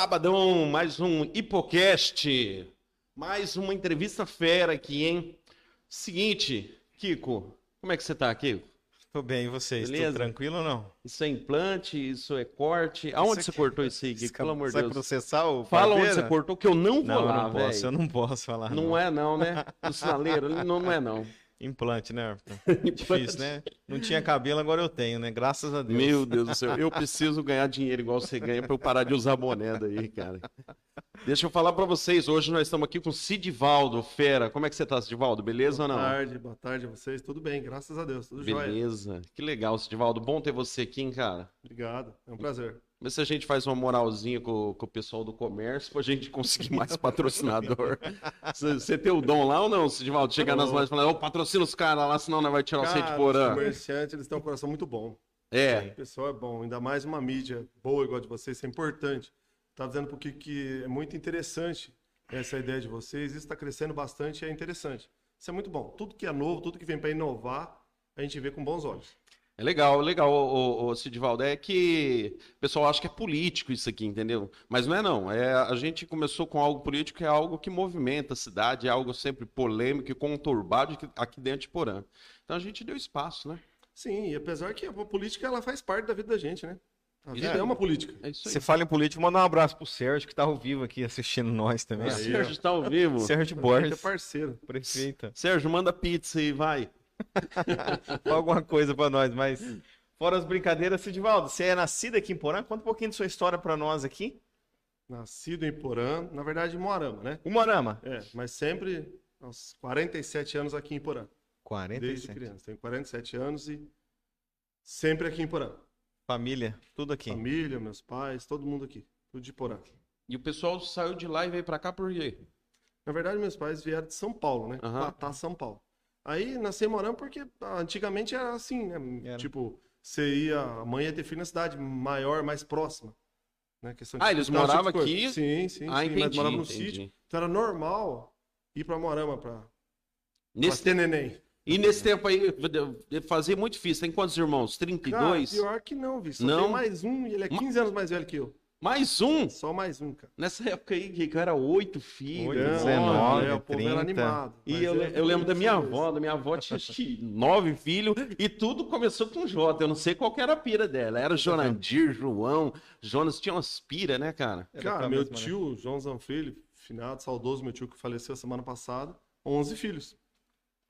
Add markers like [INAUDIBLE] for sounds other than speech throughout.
Sabadão, mais um Hipocast. Mais uma entrevista fera aqui, hein? Seguinte, Kiko, como é que você tá, Kiko? Tô bem, e vocês? Beleza? Tudo tranquilo ou não? Isso é implante, isso é corte. Aonde você cortou isso aí, Kiko? Pelo amor de Vai Deus. processar o Fala onde você cortou, que eu não vou Não, lá, eu não posso, velho. eu não posso falar. Não é não, né? [LAUGHS] O sinaleiro, ele não, não é não. Implante, né, Arthur? [LAUGHS] Difícil, né? Não tinha cabelo, agora eu tenho, né? Graças a Deus. Meu [LAUGHS] Deus do céu, eu preciso ganhar dinheiro igual você ganha pra eu parar de usar boné daí, cara. Deixa eu falar pra vocês, hoje nós estamos aqui com Sidivaldo, fera. Como é que você tá, Sidivaldo? Beleza ou Boa não? tarde, boa tarde a vocês. Tudo bem, graças a Deus. Tudo jóia. Beleza. Que legal, Sidivaldo. Bom ter você aqui, hein, cara. Obrigado, é um prazer. Vê se a gente faz uma moralzinha com, com o pessoal do comércio pra gente conseguir mais [LAUGHS] patrocinador. Você tem o dom lá ou não, Sidivaldo? Chegar nas lojas e falar, ô, patrocina os caras lá, senão não vai tirar você de Cara, os porã. comerciantes, eles têm um coração muito bom. O É, pessoal é bom, ainda mais uma mídia boa igual a de vocês, isso é importante. Tá dizendo porque que é muito interessante essa ideia de vocês, isso está crescendo bastante e é interessante. Isso é muito bom. Tudo que é novo, tudo que vem para inovar, a gente vê com bons olhos. É legal, legal, ô, ô, ô, Sidivaldo. É que o pessoal acha que é político isso aqui, entendeu? Mas não é não. É, a gente começou com algo político que é algo que movimenta a cidade, é algo sempre polêmico e conturbado aqui- aqui dentro de Porã. Então a gente deu espaço, né? Sim, e apesar que a política ela faz parte da vida da gente, né? A vida É. é uma política. É isso aí. Você fala em político, manda um abraço pro Sérgio, que tá ao vivo aqui assistindo nós também. O Aí, Sérgio está ao vivo. Sérgio Borges, é parceiro. prefeita. Sérgio, manda pizza aí, vai. [LAUGHS] Alguma coisa pra nós, mas... Fora as brincadeiras, Sidivaldo, você é nascido aqui em Porã? Conta um pouquinho de sua história pra nós aqui. Nascido em Porã, na verdade em Moarama, né? O Morama. É, mas sempre aos 47 anos aqui em Porã. Desde 47. criança. Tenho 47 anos e sempre aqui em Porã. Família, tudo aqui. Família, meus pais, todo mundo aqui. Tudo de Porã. E o pessoal saiu de lá e veio pra cá por quê? Na verdade, meus pais vieram de São Paulo, né? Aham. Platá, São Paulo. Aí nasci em Moarama porque ah, antigamente era assim, né? Era. Tipo, você ia, a mãe ia ter filho na cidade maior, mais próxima. Né? Questão de Ah, eles moravam tipo coisa. aqui? Sim, sim, Ah, sim. entendi, Mas moravam no entendi. sítio. Então era normal ir pra Moarama pra, pra Nesse ter neném. E nesse tempo aí, fazia muito difícil. Tem quantos irmãos? Cara, 32? pior que não, vi. Só Não? tem mais um e ele é 15 anos mais velho que eu. Mais um? Só mais um, cara. Nessa época aí, que era oito filhos. Oito, Não, 19, é, o povo 30. era animado. E eu, é- eu lembro da minha isso avó, da minha avó tinha acho que nove filhos e tudo começou com J. Eu não sei qual que era a pira dela. Era Jonandir, João, Jonas, tinha umas pira, né, cara? Era Cara, meu mesma, né? tio, João Zanfrilho, finado, saudoso meu tio que faleceu semana passada, 11 filhos.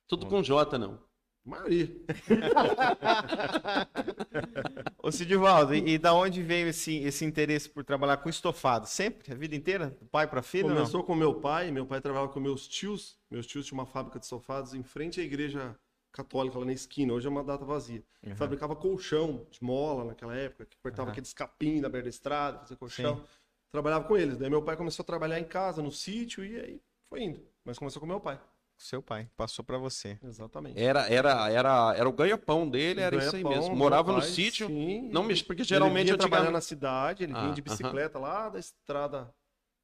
Tudo com J, não. Maioria. [LAUGHS] Ô Sidivaldo, e, e da onde veio esse, esse interesse por trabalhar com estofado? Sempre? A vida inteira? Do pai para filho? ou não? Começou com meu pai, meu pai trabalhava com meus tios. Meus tios tinham uma fábrica de sofados em frente à igreja católica, lá na esquina. Hoje é uma data vazia. Uhum. Fabricava colchão de mola naquela época, que cortava Aham. aqueles capim da beira da estrada, fazia colchão. Sim. Trabalhava com eles. Daí meu pai começou a trabalhar em casa, no sítio, e aí foi indo. Mas começou com meu pai. Seu pai, passou para você. Exatamente. Era, era, era, era o ganha-pão dele, era isso aí mesmo. Morava meu no pai, sítio. sim. Não mexe, porque Ele geralmente vinha eu trabalhar na cidade, ele Ah, vinha de bicicleta lá da estrada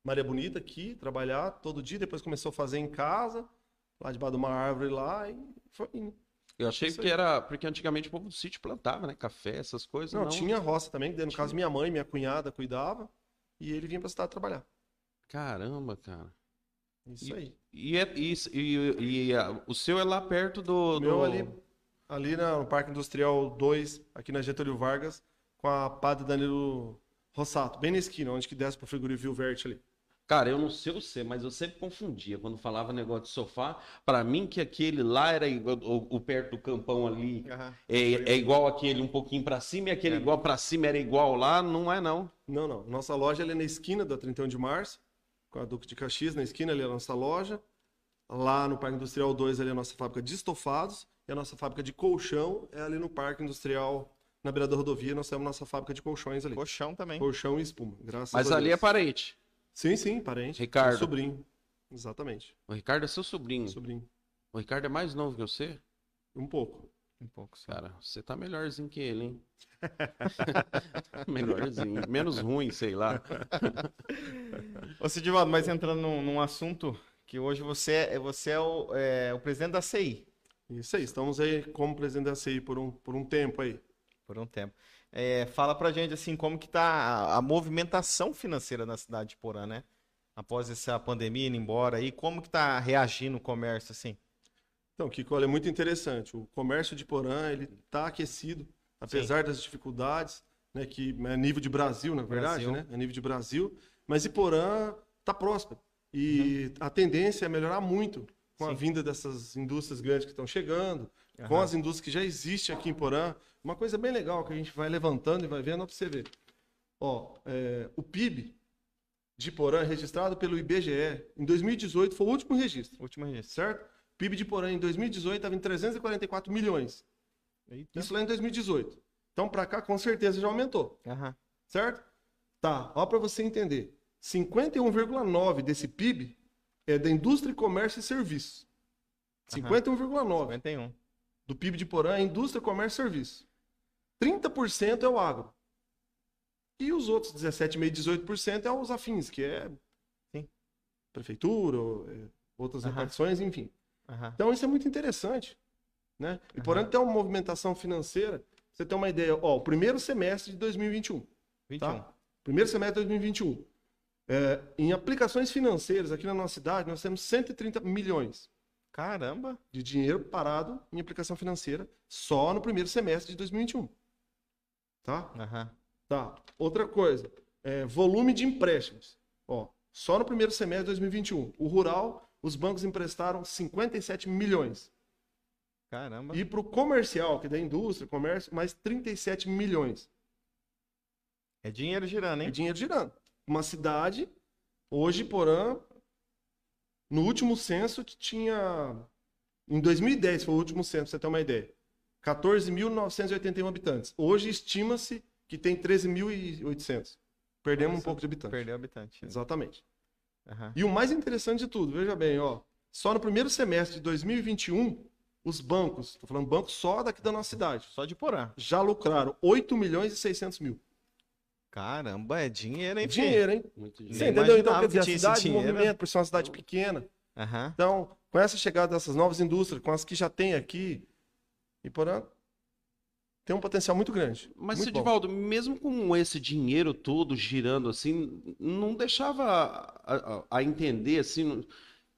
Maria Bonita aqui, trabalhar todo dia, depois começou a fazer em casa, lá debaixo de uma árvore lá, e foi indo. Eu achei Isso que aí. era. Porque antigamente o povo do sítio plantava, né? Café, essas coisas. Não, Não, tinha roça também, no caso minha mãe, minha cunhada cuidava, e ele vinha pra cidade trabalhar. Caramba, cara. Isso aí. E, é, e, e- e, ah, o seu é lá perto do. O meu do- ali, ali na- no Parque Industrial 2, aqui na Getúlio Vargas, com a Padre Danilo Rossato, bem na esquina, onde que desce pro frigorífico Verde ali. Cara, eu não sei o você, mas eu sempre confundia quando falava negócio de sofá. Pra mim, que aquele lá era igual, o, o perto do campão ali. É, é igual aquele um pouquinho pra cima e aquele É. igual pra cima era igual lá. Não é, não. Não, não. Nossa loja é na esquina da 31 de março, com a Duque de Caxias, na esquina ali é a nossa loja. Lá no Parque Industrial 2 ali é a nossa fábrica de estofados. E a nossa fábrica de colchão é ali no Parque Industrial, na beira da rodovia, nós temos nossa fábrica de colchões ali. Colchão também. Colchão e espuma, graças Mas a ali é Deus. parente. Sim, sim, parente. Ricardo. Sobrinho. Exatamente. O Ricardo é seu sobrinho. Sobrinho. O Ricardo é mais novo que você? Um pouco. Um pouco, sim. Cara, você tá melhorzinho que ele, hein? [LAUGHS] melhorzinho. Menos ruim, sei lá. [LAUGHS] Ô Sidivaldo, mas entrando num, num assunto que hoje você é, você é o, é o presidente da CI, Isso aí, estamos aí como presidente da CI por um, por um tempo aí. por um tempo. É, fala pra gente assim como que tá a, a movimentação financeira na cidade de Porã, né? Após essa pandemia indo embora aí, como que tá reagindo o comércio assim? Então, Kiko, olha, é muito interessante. O comércio de Porã, ele está aquecido, apesar das dificuldades, né, que é nível de Brasil, na verdade, Brasil. né? É nível de Brasil, mas Iporã está próspero. E a tendência é melhorar muito com a Sim. vinda dessas indústrias grandes que estão chegando, com Aham. as indústrias que já existem aqui em Porã. Uma coisa bem legal que a gente vai levantando e vai vendo para você ver. Ó, é, o PIB de Porã registrado pelo IBGE em 2018 foi o último registro Último registro. certo? PIB de Porã em 2018 estava em 344 milhões. Eita. Isso lá em 2018. Então, para cá, com certeza já aumentou, Aham. certo? Tá, ó para você entender. 51,9 desse PIB é da indústria, comércio e serviços. Aham. 51,9 51. do PIB de Porã é indústria, comércio e serviços. 30% é o agro. E os outros 17,5%, 18% é os afins, que é Sim. prefeitura, é, outras Aham. repartições, enfim. Aham. Então isso é muito interessante, né? E por Aham. tem uma movimentação financeira, você ter uma ideia, ó, o primeiro semestre de 2021, 21. primeiro semestre de 2021, é, em aplicações financeiras aqui na nossa cidade, nós temos 130 milhões Caramba. de dinheiro parado em aplicação financeira só no primeiro semestre de 2021. Tá? Aham. Tá. Outra coisa, é, volume de empréstimos. Ó, só no primeiro semestre de 2021, o rural, os bancos emprestaram 57 milhões. Caramba. E para o comercial, que é da indústria, comércio, mais 37 milhões. É dinheiro girando, É hein? dinheiro girando. Uma cidade, hoje, Porã, no último censo, tinha. Em 2010 foi o último censo, pra você ter uma ideia. 14.981 habitantes. Hoje estima-se que tem 13.800. Perdemos um Nossa, pouco de habitantes. Perdeu habitante. Exatamente. Aham. E o mais interessante de tudo, veja bem, ó. Só no primeiro semestre de 2021, os bancos, tô falando bancos só daqui da nossa cidade, Só de Porã. já lucraram 8 milhões e 600 mil. Caramba, é dinheiro, hein? Dinheiro, hein? Muito Você dinheiro. Nem entendeu? Então, quer dizer, a cidade em movimento, por ser uma cidade pequena. Aham. Então, com essa chegada dessas novas indústrias, com as que já tem aqui, e porém, tem um potencial muito grande. Mas, muito bom. Sidivaldo, mesmo com esse dinheiro todo girando assim, não deixava a, a- a entender assim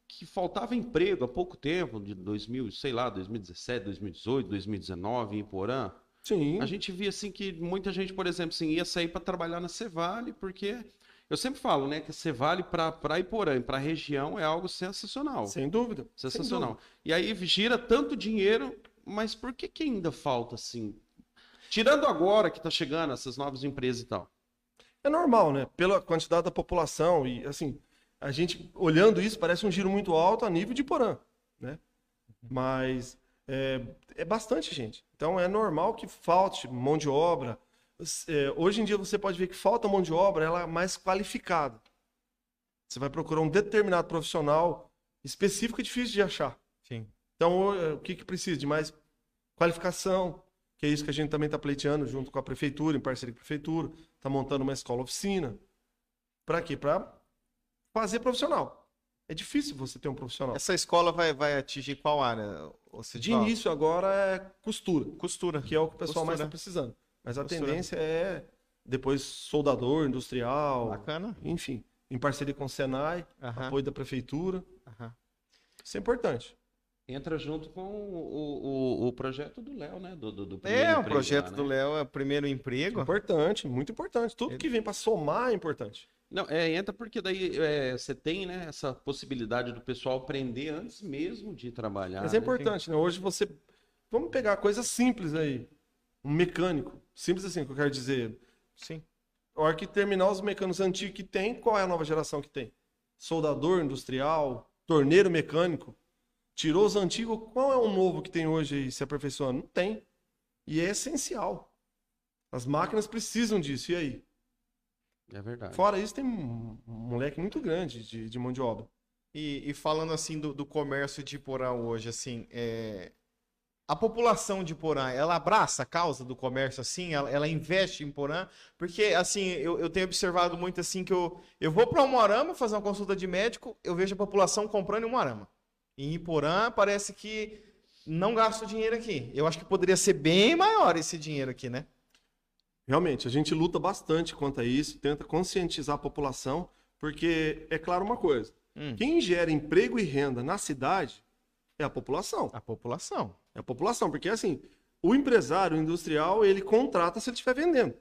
que faltava emprego há pouco tempo, de 2000, sei lá, 2017, 2018, 2019 em Porã. Sim, A gente via assim que muita gente, por exemplo, assim, ia sair para trabalhar na Cevale, porque eu sempre falo, né, que a Cevale para Iporã e para a região é algo sensacional. sem dúvida. sem Sensacional. dúvida. E aí gira tanto dinheiro, mas por que que ainda falta assim? Tirando agora que tá chegando essas novas empresas e tal. É normal, né? Pela quantidade da população e, assim, a gente olhando isso parece um giro muito alto a nível de Porã, né? Mas é, é bastante gente. Então é normal que falte mão de obra. É, hoje em dia você pode ver que falta mão de obra, ela é mais qualificada. Você vai procurar um determinado profissional específico é difícil de achar. Sim. Então, o o que, que precisa? De mais qualificação, que é isso que a gente também está pleiteando junto com a prefeitura, em parceria com a prefeitura, está montando uma escola oficina. Para quê? Para fazer profissional. É difícil você ter um profissional. Essa escola vai, vai atingir qual área? De início agora é costura, Costura. que é o que o pessoal mais Costura. está precisando. Mas a Costura. tendência é depois soldador, industrial, Bacana. enfim, em parceria com o Senai, apoio da prefeitura. Isso é importante. Entra junto com o, o, o projeto do Léo, né? Do, do, do É, o projeto lá, do né? Léo é o primeiro emprego. Importante, muito importante. Tudo Ele- que vem para somar é importante. Não, é, entra porque daí é, você tem, né, essa possibilidade do pessoal aprender antes mesmo de trabalhar. Mas é né? importante, né? Hoje você. Vamos pegar coisas simples aí. Um mecânico. Simples assim, que eu quero dizer. Sim. A hora que terminar os mecânicos antigos que tem, qual é a nova geração que tem? Soldador industrial, torneiro mecânico. Tirou os antigos, qual é o novo que tem hoje aí se aperfeiçoando? Não tem. E é essencial. As máquinas precisam disso. E aí? É verdade. Fora isso, tem um moleque muito grande de, de mão de obra. E, e falando assim do, do comércio de Porã hoje, assim, é, a população de Porã, ela abraça a causa do comércio assim? Ela, ela investe em Porã? Porque, assim, eu, eu tenho observado muito assim que eu, eu vou para Umuarama fazer uma consulta de médico, eu vejo a população comprando em Umuarama. Em Porã parece que não gasta o dinheiro aqui. Eu acho que poderia ser bem maior esse dinheiro aqui, né? Realmente, a gente luta bastante quanto a isso, tenta conscientizar a população, porque é claro uma coisa: Hum. quem gera emprego e renda na cidade é a população. A população. É a população, porque assim, o empresário o industrial, ele contrata se ele estiver vendendo.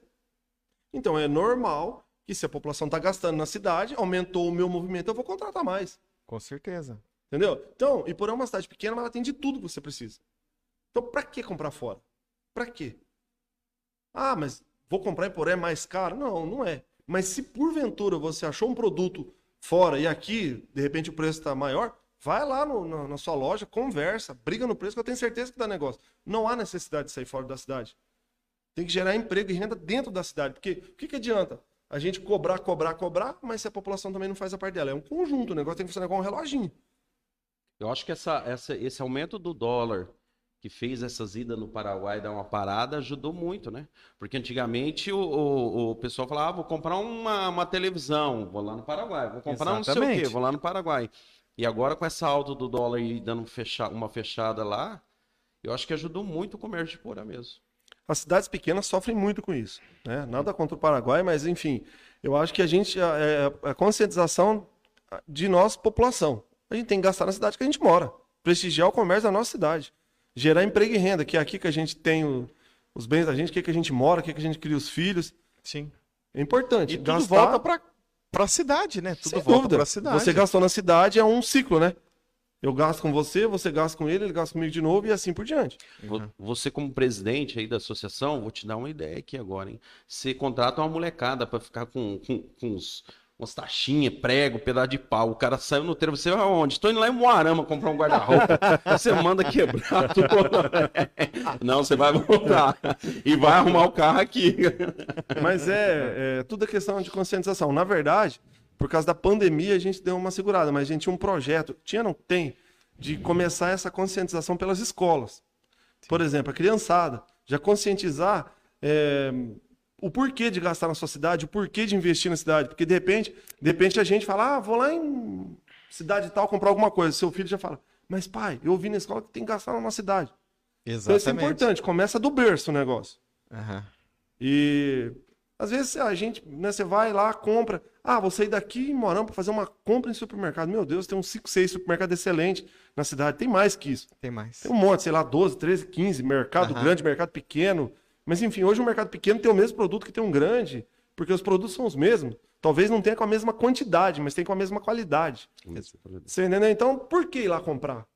Então é normal que se a população está gastando na cidade, aumentou o meu movimento, eu vou contratar mais. Com certeza. Entendeu? Então, Iporã é uma cidade pequena, mas ela tem de tudo que você precisa. Então, pra que comprar fora? Pra quê? Ah, mas vou comprar Iporã é mais caro? Não, não é. Mas se porventura você achou um produto fora e aqui, de repente, o preço está maior, vai lá no- na, na sua loja, conversa, briga no preço, que eu tenho certeza que dá negócio. Não há necessidade de sair fora da cidade. Tem que gerar emprego e renda dentro da cidade. Porque o que, que adianta? A gente cobrar, cobrar, cobrar, mas se a população também não faz a parte dela. É um conjunto, o negócio tem que funcionar igual um reloginho. Eu acho que essa, essa- esse aumento do dólar que fez essas idas no Paraguai dar uma parada ajudou muito, né? Porque antigamente o, o, o pessoal falava, ah, vou comprar uma, uma televisão, vou lá no Paraguai, vou comprar não sei o quê, Exatamente. vou lá no Paraguai. E agora com essa alta do dólar e dando uma fechada lá, eu acho que ajudou muito o comércio de Porã mesmo. As cidades pequenas sofrem muito com isso. Né? Nada contra o Paraguai, mas enfim, eu acho que a gente, a, é a conscientização de nós, população. A gente tem que gastar na cidade que a gente mora. Prestigiar o comércio da nossa cidade. Gerar emprego e renda, que é aqui que a gente tem o- os bens da gente, que é que a gente mora, que é que a gente cria os filhos. Sim. É importante. E tudo gastar, volta pra, pra cidade, né? Tudo sem volta dúvida. pra cidade. Você gastou na cidade, é um ciclo, né? Eu gasto com você, você gasta com ele, ele gasta comigo de novo e assim por diante. Vo- Você, como presidente aí da associação, vou te dar uma ideia aqui agora, hein? Você contrata uma molecada pra ficar com, com, com uns, umas taxinhas, prego, pedaço de pau. O cara saiu no trevo, você vai aonde? Estou indo lá em Moarama comprar um guarda-roupa. [LAUGHS] você manda quebrar tudo. [LAUGHS] Não, você vai voltar. E vai arrumar o carro aqui. [LAUGHS] Mas é, é tudo é questão de conscientização. Na verdade, por causa da pandemia, a gente deu uma segurada, mas a gente tinha um projeto, tinha, não tem, de começar essa conscientização pelas escolas. Por exemplo, a criançada, já conscientizar é, o porquê de gastar na sua cidade, o porquê de investir na cidade. Porque de repente, de repente a gente fala, ah, vou lá em cidade tal comprar alguma coisa. Seu filho já fala, mas pai, eu ouvi na escola que tem que gastar na nossa cidade. Então isso é Exatamente. importante, começa do berço o negócio. Aham. E às vezes a gente, né, você vai lá, compra. Ah, vou sair daqui em Morão para fazer uma compra em supermercado. Meu Deus, tem uns 5, 6 supermercados excelentes na cidade. Tem mais que isso. Tem mais. Tem um monte, sei lá, 12, 13, 15, mercado Aham. grande, mercado pequeno. Mas enfim, hoje o mercado pequeno tem o mesmo produto que tem um grande, porque os produtos são os mesmos. Talvez não tenha com a mesma quantidade, mas tem com a mesma qualidade. Você entendeu? Então, por que ir lá comprar?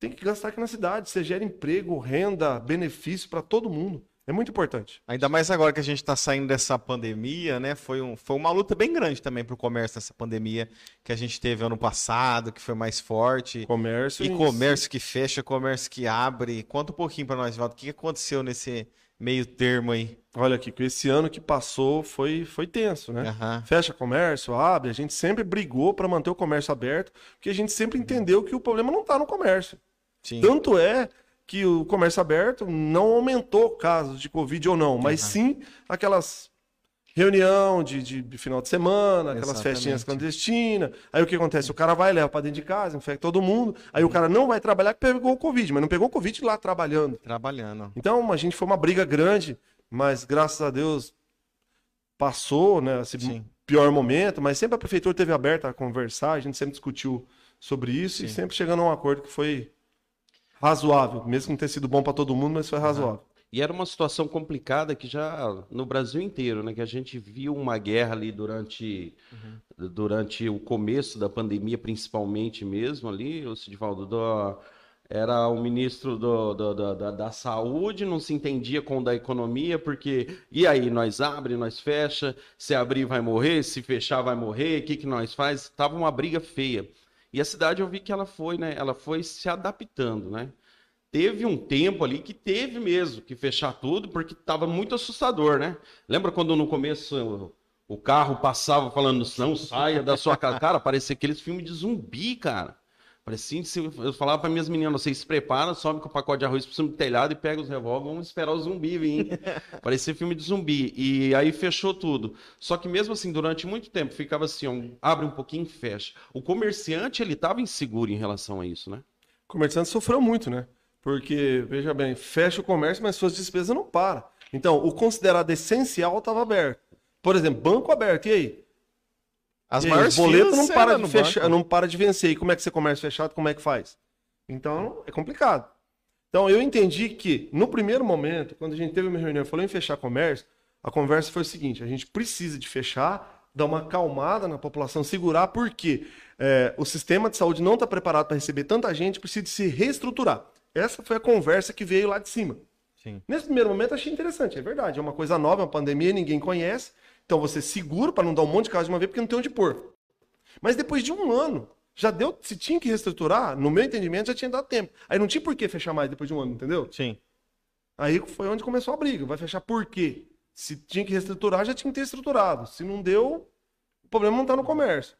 Tem que gastar aqui na cidade. Você gera emprego, renda, benefício para todo mundo. É muito importante. Ainda mais agora que a gente está saindo dessa pandemia, né? Foi, um, foi uma luta bem grande também para o comércio nessa pandemia que a gente teve ano passado, que foi mais forte. Comércio. E comércio que fecha, comércio que abre. Conta um pouquinho para nós, Valdo. O que aconteceu nesse meio termo aí? Olha aqui, que esse ano que passou foi, foi tenso, né? Aham. Fecha comércio, abre, a gente sempre brigou para manter o comércio aberto, porque a gente sempre entendeu que o problema não está no comércio. Sim. Tanto é que o comércio aberto não aumentou casos de Covid ou não, mas sim aquelas reunião de, de, de final de semana, aquelas Exatamente. festinhas clandestinas. Aí o que acontece? O cara vai, leva para dentro de casa, infecta todo mundo. Aí o cara não vai trabalhar que pegou o Covid, mas não pegou o Covid lá trabalhando. Trabalhando. Então, a gente foi uma briga grande, mas graças a Deus passou, né, esse Sim. pior momento, mas sempre a prefeitura teve aberta a conversar, a gente sempre discutiu sobre isso e Sim. sempre chegando a um acordo que foi razoável, mesmo não tenha sido bom para todo mundo, mas foi razoável. E era uma situação complicada que já no Brasil inteiro, né? Que a gente viu uma guerra ali durante, durante o começo da pandemia, principalmente mesmo ali, o Sidivaldo, do- era o ministro do, do- do- da, da saúde, não se entendia com o da economia, porque e aí, nós abre, nós fecha, se abrir vai morrer, se fechar vai morrer, o que que nós faz? Tava uma briga feia. E a cidade eu vi que ela foi, né? Ela foi se adaptando, né? Teve um tempo ali que teve mesmo que fechar tudo, porque estava muito assustador, né? Lembra quando no começo o, carro passava falando, não saia da sua casa? Cara, parecia aqueles filmes de zumbi, cara. Parecia, se eu falava para minhas meninas, vocês se preparam, sobe com o pacote de arroz por cima do telhado e pega os revólveres, vamos esperar o zumbi vir. [LAUGHS] Parecia filme de zumbi. E aí fechou tudo. Só que mesmo assim, durante muito tempo, ficava assim, ó, abre um pouquinho e fecha. O comerciante, ele estava inseguro em relação a isso, né? O comerciante sofreu muito, né? Porque, veja bem, fecha o comércio, mas suas despesas não param. Então, o considerado essencial estava aberto. Por exemplo, banco aberto, e aí? As E aí, maiores os boletos não para, de fechar, banco. não para de vencer. E como é que você comércio fechado, como é que faz? Então, é complicado. Então, eu entendi que, no primeiro momento, quando a gente teve uma reunião e falou em fechar comércio, a conversa foi o seguinte: a gente precisa de fechar, dar uma acalmada na população, segurar, porque é, o sistema de saúde não está preparado para receber tanta gente, precisa de se reestruturar. Essa foi a conversa que veio lá de cima. Sim. Nesse primeiro momento, achei interessante, é verdade. É uma coisa nova, é uma pandemia, ninguém conhece. Então, você segura para não dar um monte de caso de uma vez, porque não tem onde pôr. Mas depois de um ano, já deu. Se tinha que reestruturar, no meu entendimento, já tinha dado tempo. Aí não tinha por que fechar mais depois de um ano, entendeu? Sim. Aí foi onde começou a briga. Vai fechar por quê? Se tinha que reestruturar, já tinha que ter estruturado. Se não deu, o problema não está no comércio.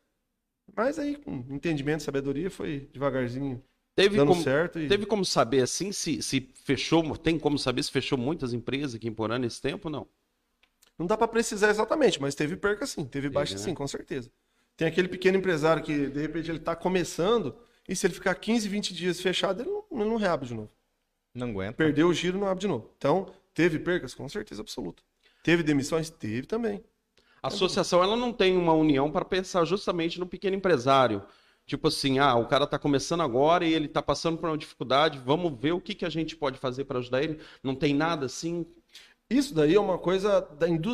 Mas aí, com entendimento, sabedoria, foi devagarzinho Teve dando como, certo. E... teve como saber assim se, se fechou, tem como saber se fechou muitas empresas aqui em Porã nesse tempo não? Não dá para precisar exatamente, mas teve perca sim, teve baixa né? sim, com certeza. Tem aquele pequeno empresário que, de repente, ele está começando e se ele ficar 15, 20 dias fechado, ele não, ele não reabre de novo. Não aguenta. Perdeu o giro, não abre de novo. Então, teve percas? Com certeza absoluta. Teve demissões? Teve também. A associação ela não tem uma união para pensar justamente no pequeno empresário. Tipo assim, ah, o cara está começando agora e ele está passando por uma dificuldade, vamos ver o que, que a gente pode fazer para ajudar ele. Não tem nada assim. Isso daí é uma coisa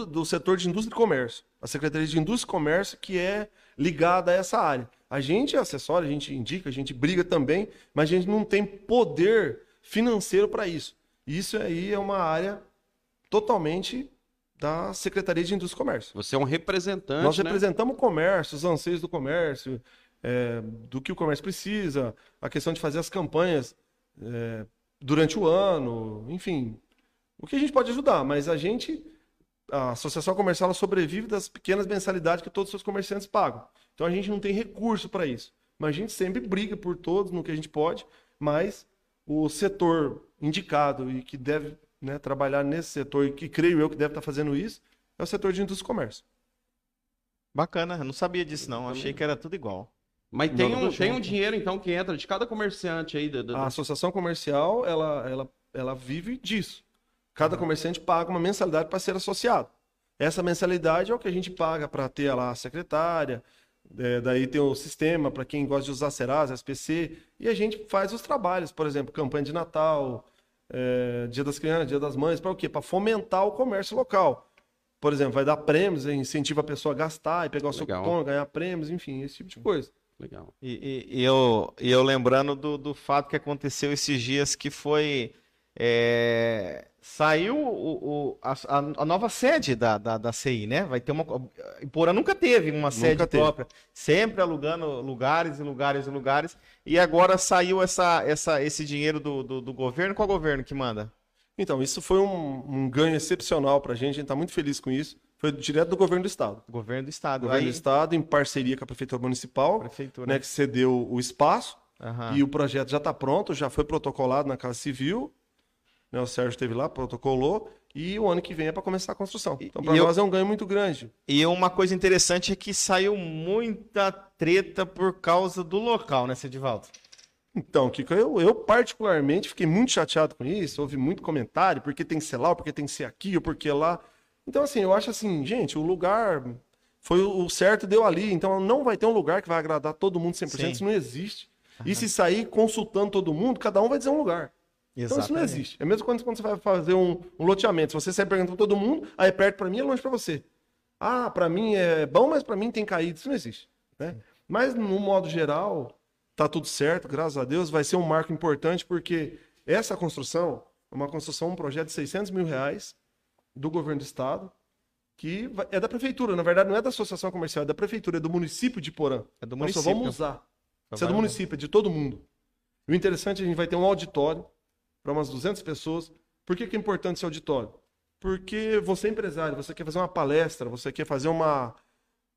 do setor de indústria e comércio. A Secretaria de Indústria e Comércio que é ligada a essa área. A gente é acessório, a gente indica, a gente briga também, mas a gente não tem poder financeiro para isso. Isso aí é uma área totalmente da Secretaria de Indústria e Comércio. Você é um representante, Nós né? representamos o comércio, os anseios do comércio, é, do que o comércio precisa, a questão de fazer as campanhas é, durante o ano, enfim, o que a gente pode ajudar, mas a gente, a associação comercial, ela sobrevive das pequenas mensalidades que todos os seus comerciantes pagam. Então a gente não tem recurso para isso, mas a gente sempre briga por todos no que a gente pode, mas o setor indicado e que deve né, trabalhar nesse setor e que creio eu que deve estar fazendo isso é o setor de indústria e comércio. Bacana, eu não sabia disso não. Achei que era tudo igual. Mas tem um, tem um dinheiro, então, que entra de cada comerciante aí. da- da- A associação comercial, ela, ela, ela vive disso. Cada comerciante paga uma mensalidade para ser associado. Essa mensalidade é o que a gente paga para ter lá a secretária, é, daí tem o sistema para quem gosta de usar Serasa, SPC, e a gente faz os trabalhos, por exemplo, campanha de Natal, é, Dia das Crianças, Dia das Mães, para o quê? Para fomentar o comércio local. Por exemplo, vai dar prêmios, incentiva a pessoa a gastar e pegar o seu Legal. cupom, ganhar prêmios, enfim, esse tipo de coisa. Legal. E, e- e eu, e eu lembrando do, do fato que aconteceu esses dias que foi. é, saiu o, o- a, a- nova sede da, da, da CI, né? Vai ter uma. Iporã nunca teve uma sede teve. própria. Sempre alugando lugares e lugares e lugares. E agora saiu essa, essa, esse dinheiro do, do, do governo. Qual governo que manda? Então, isso foi um, um ganho excepcional para a gente, a gente está muito feliz com isso. Foi direto do governo do estado. Governo do estado. Governo Aí, do estado, em parceria com a prefeitura municipal, prefeitura. né, que cedeu o espaço, Aham. e o projeto já está pronto, já foi protocolado na Casa Civil, né, o Sérgio esteve lá, protocolou, e o ano que vem é para começar a construção. Então, para e eu- nós é um ganho muito grande. E uma coisa interessante é que saiu muita treta por causa do local, né, Cedivaldo? Então, Kiko, eu, eu particularmente fiquei muito chateado com isso, houve muito comentário, porque tem que ser lá, ou porque tem que ser aqui, ou porque lá. Então, assim, eu acho assim, gente, o lugar foi o certo, deu ali, então não vai ter um lugar que vai agradar todo mundo 100%, Sim. isso não existe. E se sair consultando todo mundo, cada um vai dizer um lugar. Então isso não existe. É mesmo quando, quando você vai fazer um, um loteamento, se você sai perguntando pra todo mundo, aí é perto pra mim, é longe pra você. Ah, pra mim é bom, mas pra mim tem caído, isso não existe. Né? Mas no modo geral, tá tudo certo, graças a Deus, vai ser um marco importante porque essa construção é uma construção, um projeto de 600 mil reais do governo do estado, que é da prefeitura, na verdade não é da associação comercial, é da prefeitura, é do município de Porã. É do Nós só município. vamos usar. Isso é do município, é de todo mundo. E o interessante é que a gente vai ter um auditório para umas 200 pessoas. Por que, que é importante esse auditório? Porque você é empresário, você quer fazer uma palestra, você quer fazer uma,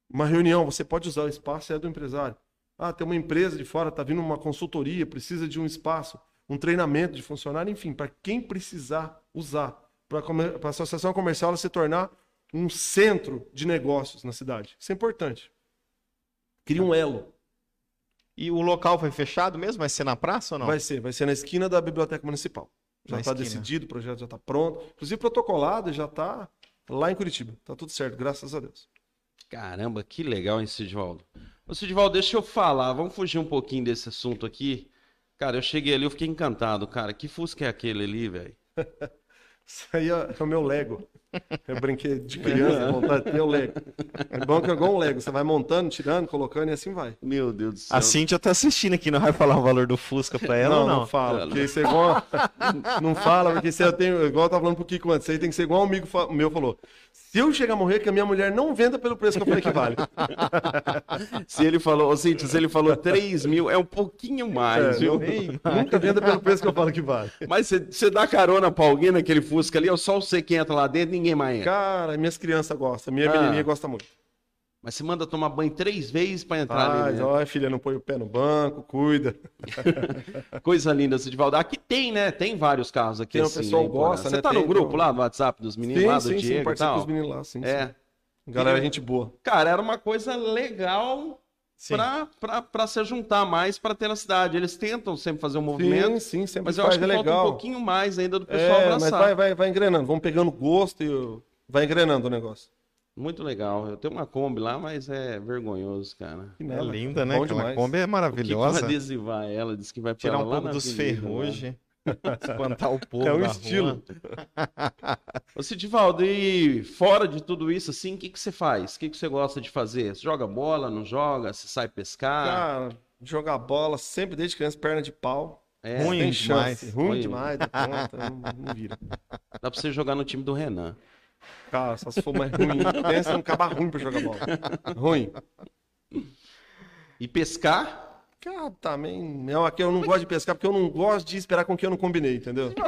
uma reunião, você pode usar o espaço, é do empresário. Ah, tem uma empresa de fora, está vindo uma consultoria, precisa de um espaço, um treinamento de funcionário, enfim, para quem precisar usar, para a associação comercial ela se tornar um centro de negócios na cidade. Isso é importante. Cria um elo. E o local foi fechado mesmo? Vai ser na praça ou não? Vai ser, vai ser na esquina da Biblioteca Municipal. Já está decidido, o projeto já está pronto. Inclusive protocolado, já está lá em Curitiba. Tá tudo certo, graças a Deus. Caramba, que legal, hein, Sidivaldo? Ô, Sidivaldo, deixa eu falar. Vamos fugir um pouquinho desse assunto aqui. Cara, eu cheguei ali, eu fiquei encantado, cara. Que Fusca é aquele ali, velho? [LAUGHS] Isso aí é, é o meu Lego. Eu brinquei de criança, montar é o Lego. É bom que é igual um Lego. Você vai montando, tirando, colocando e assim vai. Meu Deus do céu. A Cíntia tá assistindo aqui, não vai falar o valor do Fusca pra ela não, ou não? não fala. Porque isso é igual. não fala, porque isso eu tenho. Igual eu tava falando pro Kiko antes. Isso aí tem que ser igual um amigo fa- meu falou. Se eu chegar a morrer, que a minha mulher não venda pelo preço que eu falei que vale. [LAUGHS] Se ele falou, ô, Cíntia, se ele falou 3 mil, é um pouquinho mais, É, viu? não- nunca venda pelo preço que eu falo que vale. Mas você- você dá carona pra alguém naquele Fusca ali, é só você que entra lá dentro, ninguém mais. Cara, minhas crianças gostam. Minha Ah. menininha gosta muito. Mas você manda tomar banho três vezes pra entrar ali Mas, dentro. ó, filha, não põe o pé no banco, cuida. [LAUGHS] Coisa linda, Sidivaldo. Aqui tem, né? Tem vários carros aqui Tem, o assim. pessoal né, em Porã. gosta, Você né? tá no Tem, grupo tem. lá do WhatsApp dos meninos lá, do sim, sim, Diego e participa tal? dos meninos lá, sim. É. sim. Galera, gente boa. Cara, era uma coisa legal Pra se juntar mais pra ter na cidade. Eles tentam sempre fazer um movimento, Sim, sim, sempre mas eu faz, acho que é falta legal. um pouquinho mais ainda do pessoal É, mas abraçar. vai, vai, vai engrenando. Vamos pegando gosto e vai engrenando o negócio. Muito legal. Eu tenho uma Kombi lá, mas é vergonhoso, cara. Que É linda, né? Bom Aquela demais. Kombi é O que vai maravilhosa. adesivar ela? Diz que vai Tirar um pouco dos lá. ferrugem. Espantar o povo É um estilo. [LAUGHS] Ô, Sidivaldo, e fora de tudo isso, assim, o que, que você faz? O que, que você gosta de fazer? Você joga bola, não joga? Você sai pescar? Cara, jogar bola sempre desde criança, perna de pau. É, ruim Tem demais. chance. Ruim Ruim. demais, da conta, não, não vira. Dá pra você jogar no time do Renan. Cara, só se for mais ruim. [LAUGHS] Pensa num caba ruim pra jogar bola. Ruim. E pescar? Cara, também. Não, aqui eu não gosto de pescar porque eu não gosto de esperar com quem eu não combinei, entendeu? [LAUGHS]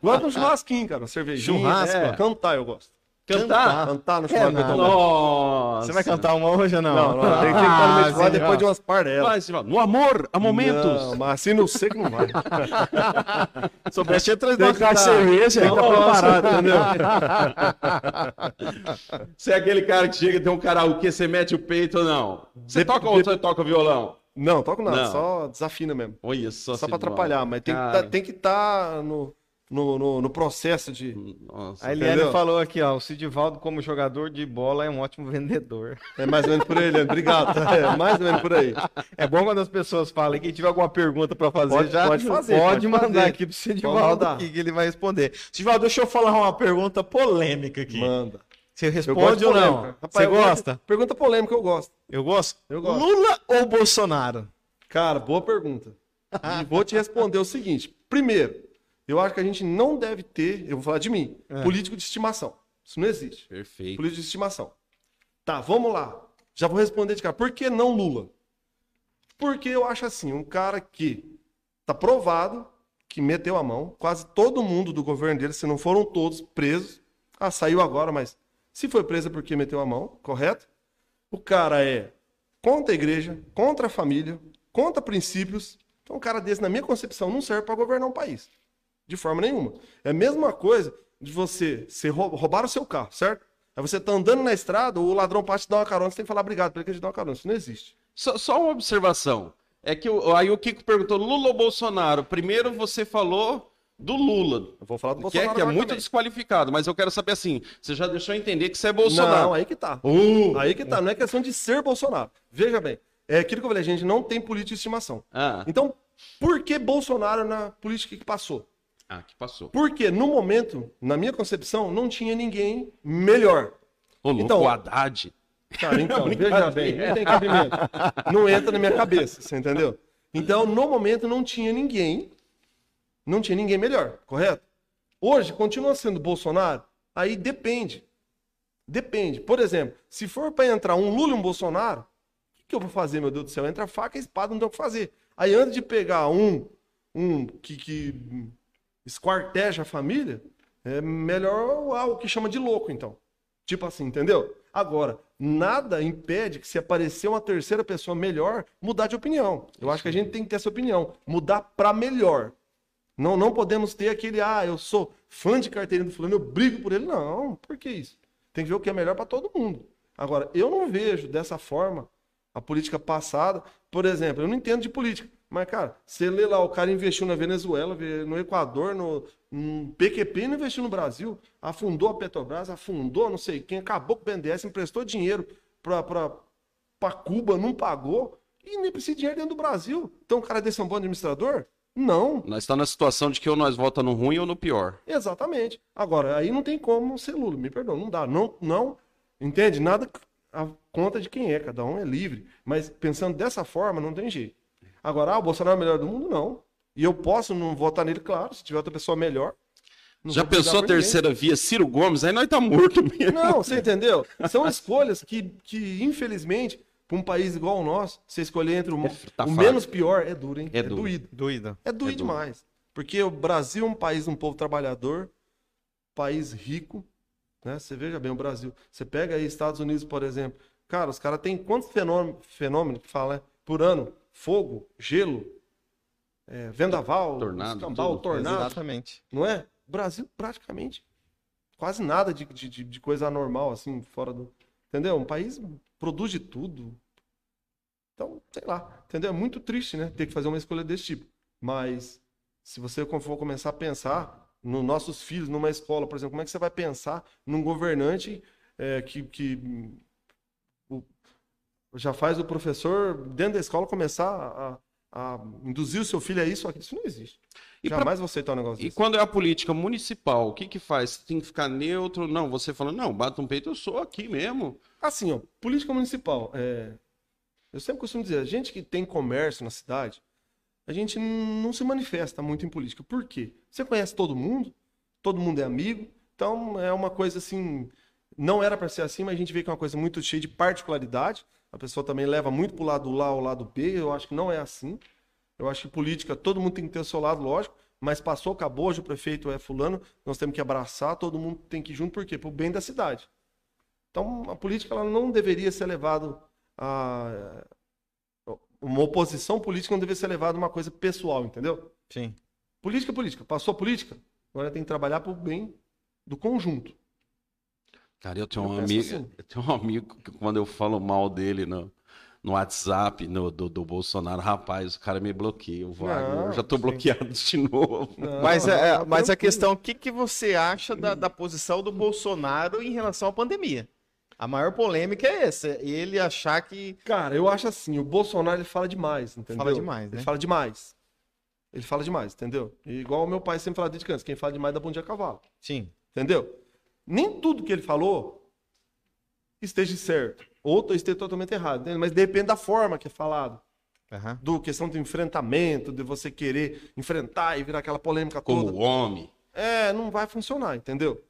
Gosto de um churrasquinho, cara, uma cervejinha. Churrasco? É, cantar eu gosto. Cantar? Cantar no churrasco. gosto. Nossa! Você vai cantar uma hoje ou não? Não, não, tem que cantar no de Ah, sim, depois de umas pardelas. No amor, há momentos. Não, mas assim no seco não vai. Soubesse, tinha trazido Tem que caixa de tá- cerveja. que tá preparado, entendeu? [LAUGHS] Você é aquele cara que chega e tem um karaokê, você mete o peito ou não? Você Dep- toca ou dep- você toca violão? Não, toco nada, Não. só desafina mesmo. Olha só. Só pra atrapalhar, mas tem que Cara, tá, tem que estar no, no, no, no processo de. Nossa. A Eliane Entendeu? falou aqui, ó, o Sidivaldo como jogador de bola é um ótimo vendedor. É mais ou menos por aí, Leandro. Obrigado. [LAUGHS] É mais ou menos por aí. É bom quando as pessoas falam, quem tiver alguma pergunta pra fazer, Pode- já pode fazer, pode pode mandar fazer. aqui pro Sidivaldo aqui que ele vai responder. Sidivaldo, deixa eu falar uma pergunta polêmica aqui. Manda. Você responde de ou não? Rapaz, Você gosto- gosta? Pergunta polêmica, eu gosto. Eu gosto? Eu gosto. Lula ou Bolsonaro? Cara, boa pergunta. [LAUGHS] E vou te responder o seguinte. Primeiro, eu acho que a gente não deve ter, eu vou falar de mim, É. político de estimação. Isso não existe. Perfeito. Político de estimação. Tá, vamos lá. Já vou responder de cara. Por que não Lula? Porque eu acho assim, um cara que tá provado que meteu a mão, quase todo mundo do governo dele, se não foram todos presos. Ah, saiu agora, mas se foi preso é porque meteu a mão, correto? O cara é contra a igreja, contra a família, contra princípios. Então, um cara desse, na minha concepção, não serve para governar um país. De forma nenhuma. É a mesma coisa de você ser rou- roubar o seu carro, certo? Aí você tá andando na estrada, o ladrão passa te dar uma carona, você tem que falar obrigado pra ele que ele te dá uma carona. Isso não existe. Só, só uma observação. É que o- aí o Kiko perguntou Lula ou Bolsonaro? Primeiro você falou do Lula. Eu vou falar do Que é, Bolsonaro que é muito também. desqualificado, mas eu quero saber assim, você já deixou entender que você é Bolsonaro. Não, aí que tá. Uh! Aí que tá. Não é questão de ser Bolsonaro. Veja bem, é aquilo que eu falei, a gente não tem política de estimação. Ah, Então, por que Bolsonaro na política que passou? Ah, que passou. Porque no momento, na minha concepção, não tinha ninguém melhor. Ô, louco, Então- o Haddad. Cara, então, [LAUGHS] veja bem, não tem cabimento. Não entra na minha cabeça, você entendeu? Então, no momento, não tinha ninguém, não tinha ninguém melhor, correto? Hoje, continua sendo Bolsonaro? Aí depende. Depende. Por exemplo, se for para entrar um Lula e um Bolsonaro, o que, que eu vou fazer, meu Deus do céu? Entra faca e espada, não tem o que fazer. Aí, antes de pegar um, um que, que esquarteja a família, é melhor algo que chama de louco, então. Tipo assim, entendeu? Agora, nada impede que se aparecer uma terceira pessoa melhor, mudar de opinião. Eu acho que a gente tem que ter essa opinião, mudar para melhor. Não, não podemos ter aquele, ah, eu sou fã de carteirinha do fulano, eu brigo por ele. Não, por que isso? Tem que ver o que é melhor para todo mundo. Agora, eu não vejo dessa forma a política passada. Por exemplo, eu não entendo de política. Mas, cara, você lê lá, o cara investiu na Venezuela, no Equador, no, no PQP não investiu no Brasil, afundou a Petrobras, afundou não sei quem, acabou com o BNDES, emprestou dinheiro para Cuba, não pagou, e nem precisa de dinheiro dentro do Brasil. Então o cara desse é um bom administrador? Não. Nós estamos na situação de que ou nós votamos no ruim ou no pior. Exatamente. Agora, aí não tem como ser Lula, me perdoa, não dá. Não, não, entende? Nada a conta de quem é, cada um é livre. Mas pensando dessa forma, não tem jeito. Agora, ah, o Bolsonaro é o melhor do mundo? Não. E eu posso não votar nele, claro, se tiver outra pessoa melhor. Já pensou a terceira ninguém. via, Ciro Gomes? Aí nós tá morto mesmo. Não, você entendeu? São escolhas que, que infelizmente, para um país igual o nosso, você escolher entre o, é, tá o menos pior é duro, hein? É, é doído. Doído. É doído é demais. Porque o Brasil é um país, um povo trabalhador, país rico, né? Você veja bem o Brasil. Você pega aí Estados Unidos, por exemplo. Cara, os caras têm quantos fenômenos, fenômenos que fala, né? por ano? Fogo, gelo, é, vendaval, tornado, escambau, tornado. Exatamente. Não é? O Brasil praticamente quase nada de, de, de coisa anormal, assim, fora do. Entendeu? Um país produz de tudo. Então, sei lá, entendeu? É muito triste, né? Ter que fazer uma escolha desse tipo. Mas, se você for começar a pensar nos nossos filhos, numa escola, por exemplo, como é que você vai pensar num governante é, que, que já faz o professor, dentro da escola, começar a, a induzir o seu filho a isso? Isso não existe. E Jamais pra... você aceitar um negócio E desse. quando é a política municipal, o que que faz? Tem que ficar neutro? Não, você fala, não, bata um peito, eu sou aqui mesmo. Assim, ó, política municipal. É... Eu sempre costumo dizer, a gente que tem comércio na cidade, a gente não se manifesta muito em política. Por quê? Você conhece todo mundo, todo mundo é amigo, então é uma coisa assim. Não era para ser assim, mas a gente vê que é uma coisa muito cheia de particularidade. A pessoa também leva muito para o lado lá ou lado B. Eu acho que não é assim. Eu acho que política, todo mundo tem que ter o seu lado, lógico, mas passou, acabou, hoje o prefeito é fulano, nós temos que abraçar, todo mundo tem que ir junto, por quê? Para o bem da cidade. Então, a política ela não deveria ser levada a. Uma oposição política não deveria ser levada a uma coisa pessoal, entendeu? Sim. Política é política. Passou a política, agora tem que trabalhar para o bem do conjunto. Cara, eu tenho eu um amigo. Assim. Eu tenho um amigo que quando eu falo mal dele no, no WhatsApp no, do, do Bolsonaro, rapaz, o cara me bloqueia, o Wagner. Não, eu já tô sim. bloqueado [LAUGHS] de novo. Não, mas, é, é mas a questão, o que, que você acha da, da posição do Bolsonaro em relação à pandemia? A maior polêmica é essa, ele achar que. Cara, eu acho assim, o Bolsonaro ele fala demais, entendeu? Fala demais, né? Ele fala demais. Ele fala demais, entendeu? igual o meu pai sempre fala desde criança, quem fala demais dá bom dia a cavalo. Sim. Entendeu? Nem tudo que ele falou esteja certo. Ou esteja totalmente errado. Mas depende da forma que é falado. Uhum. Do questão do enfrentamento, de você querer enfrentar e virar aquela polêmica Como toda. Como homem. É, não vai funcionar, entendeu?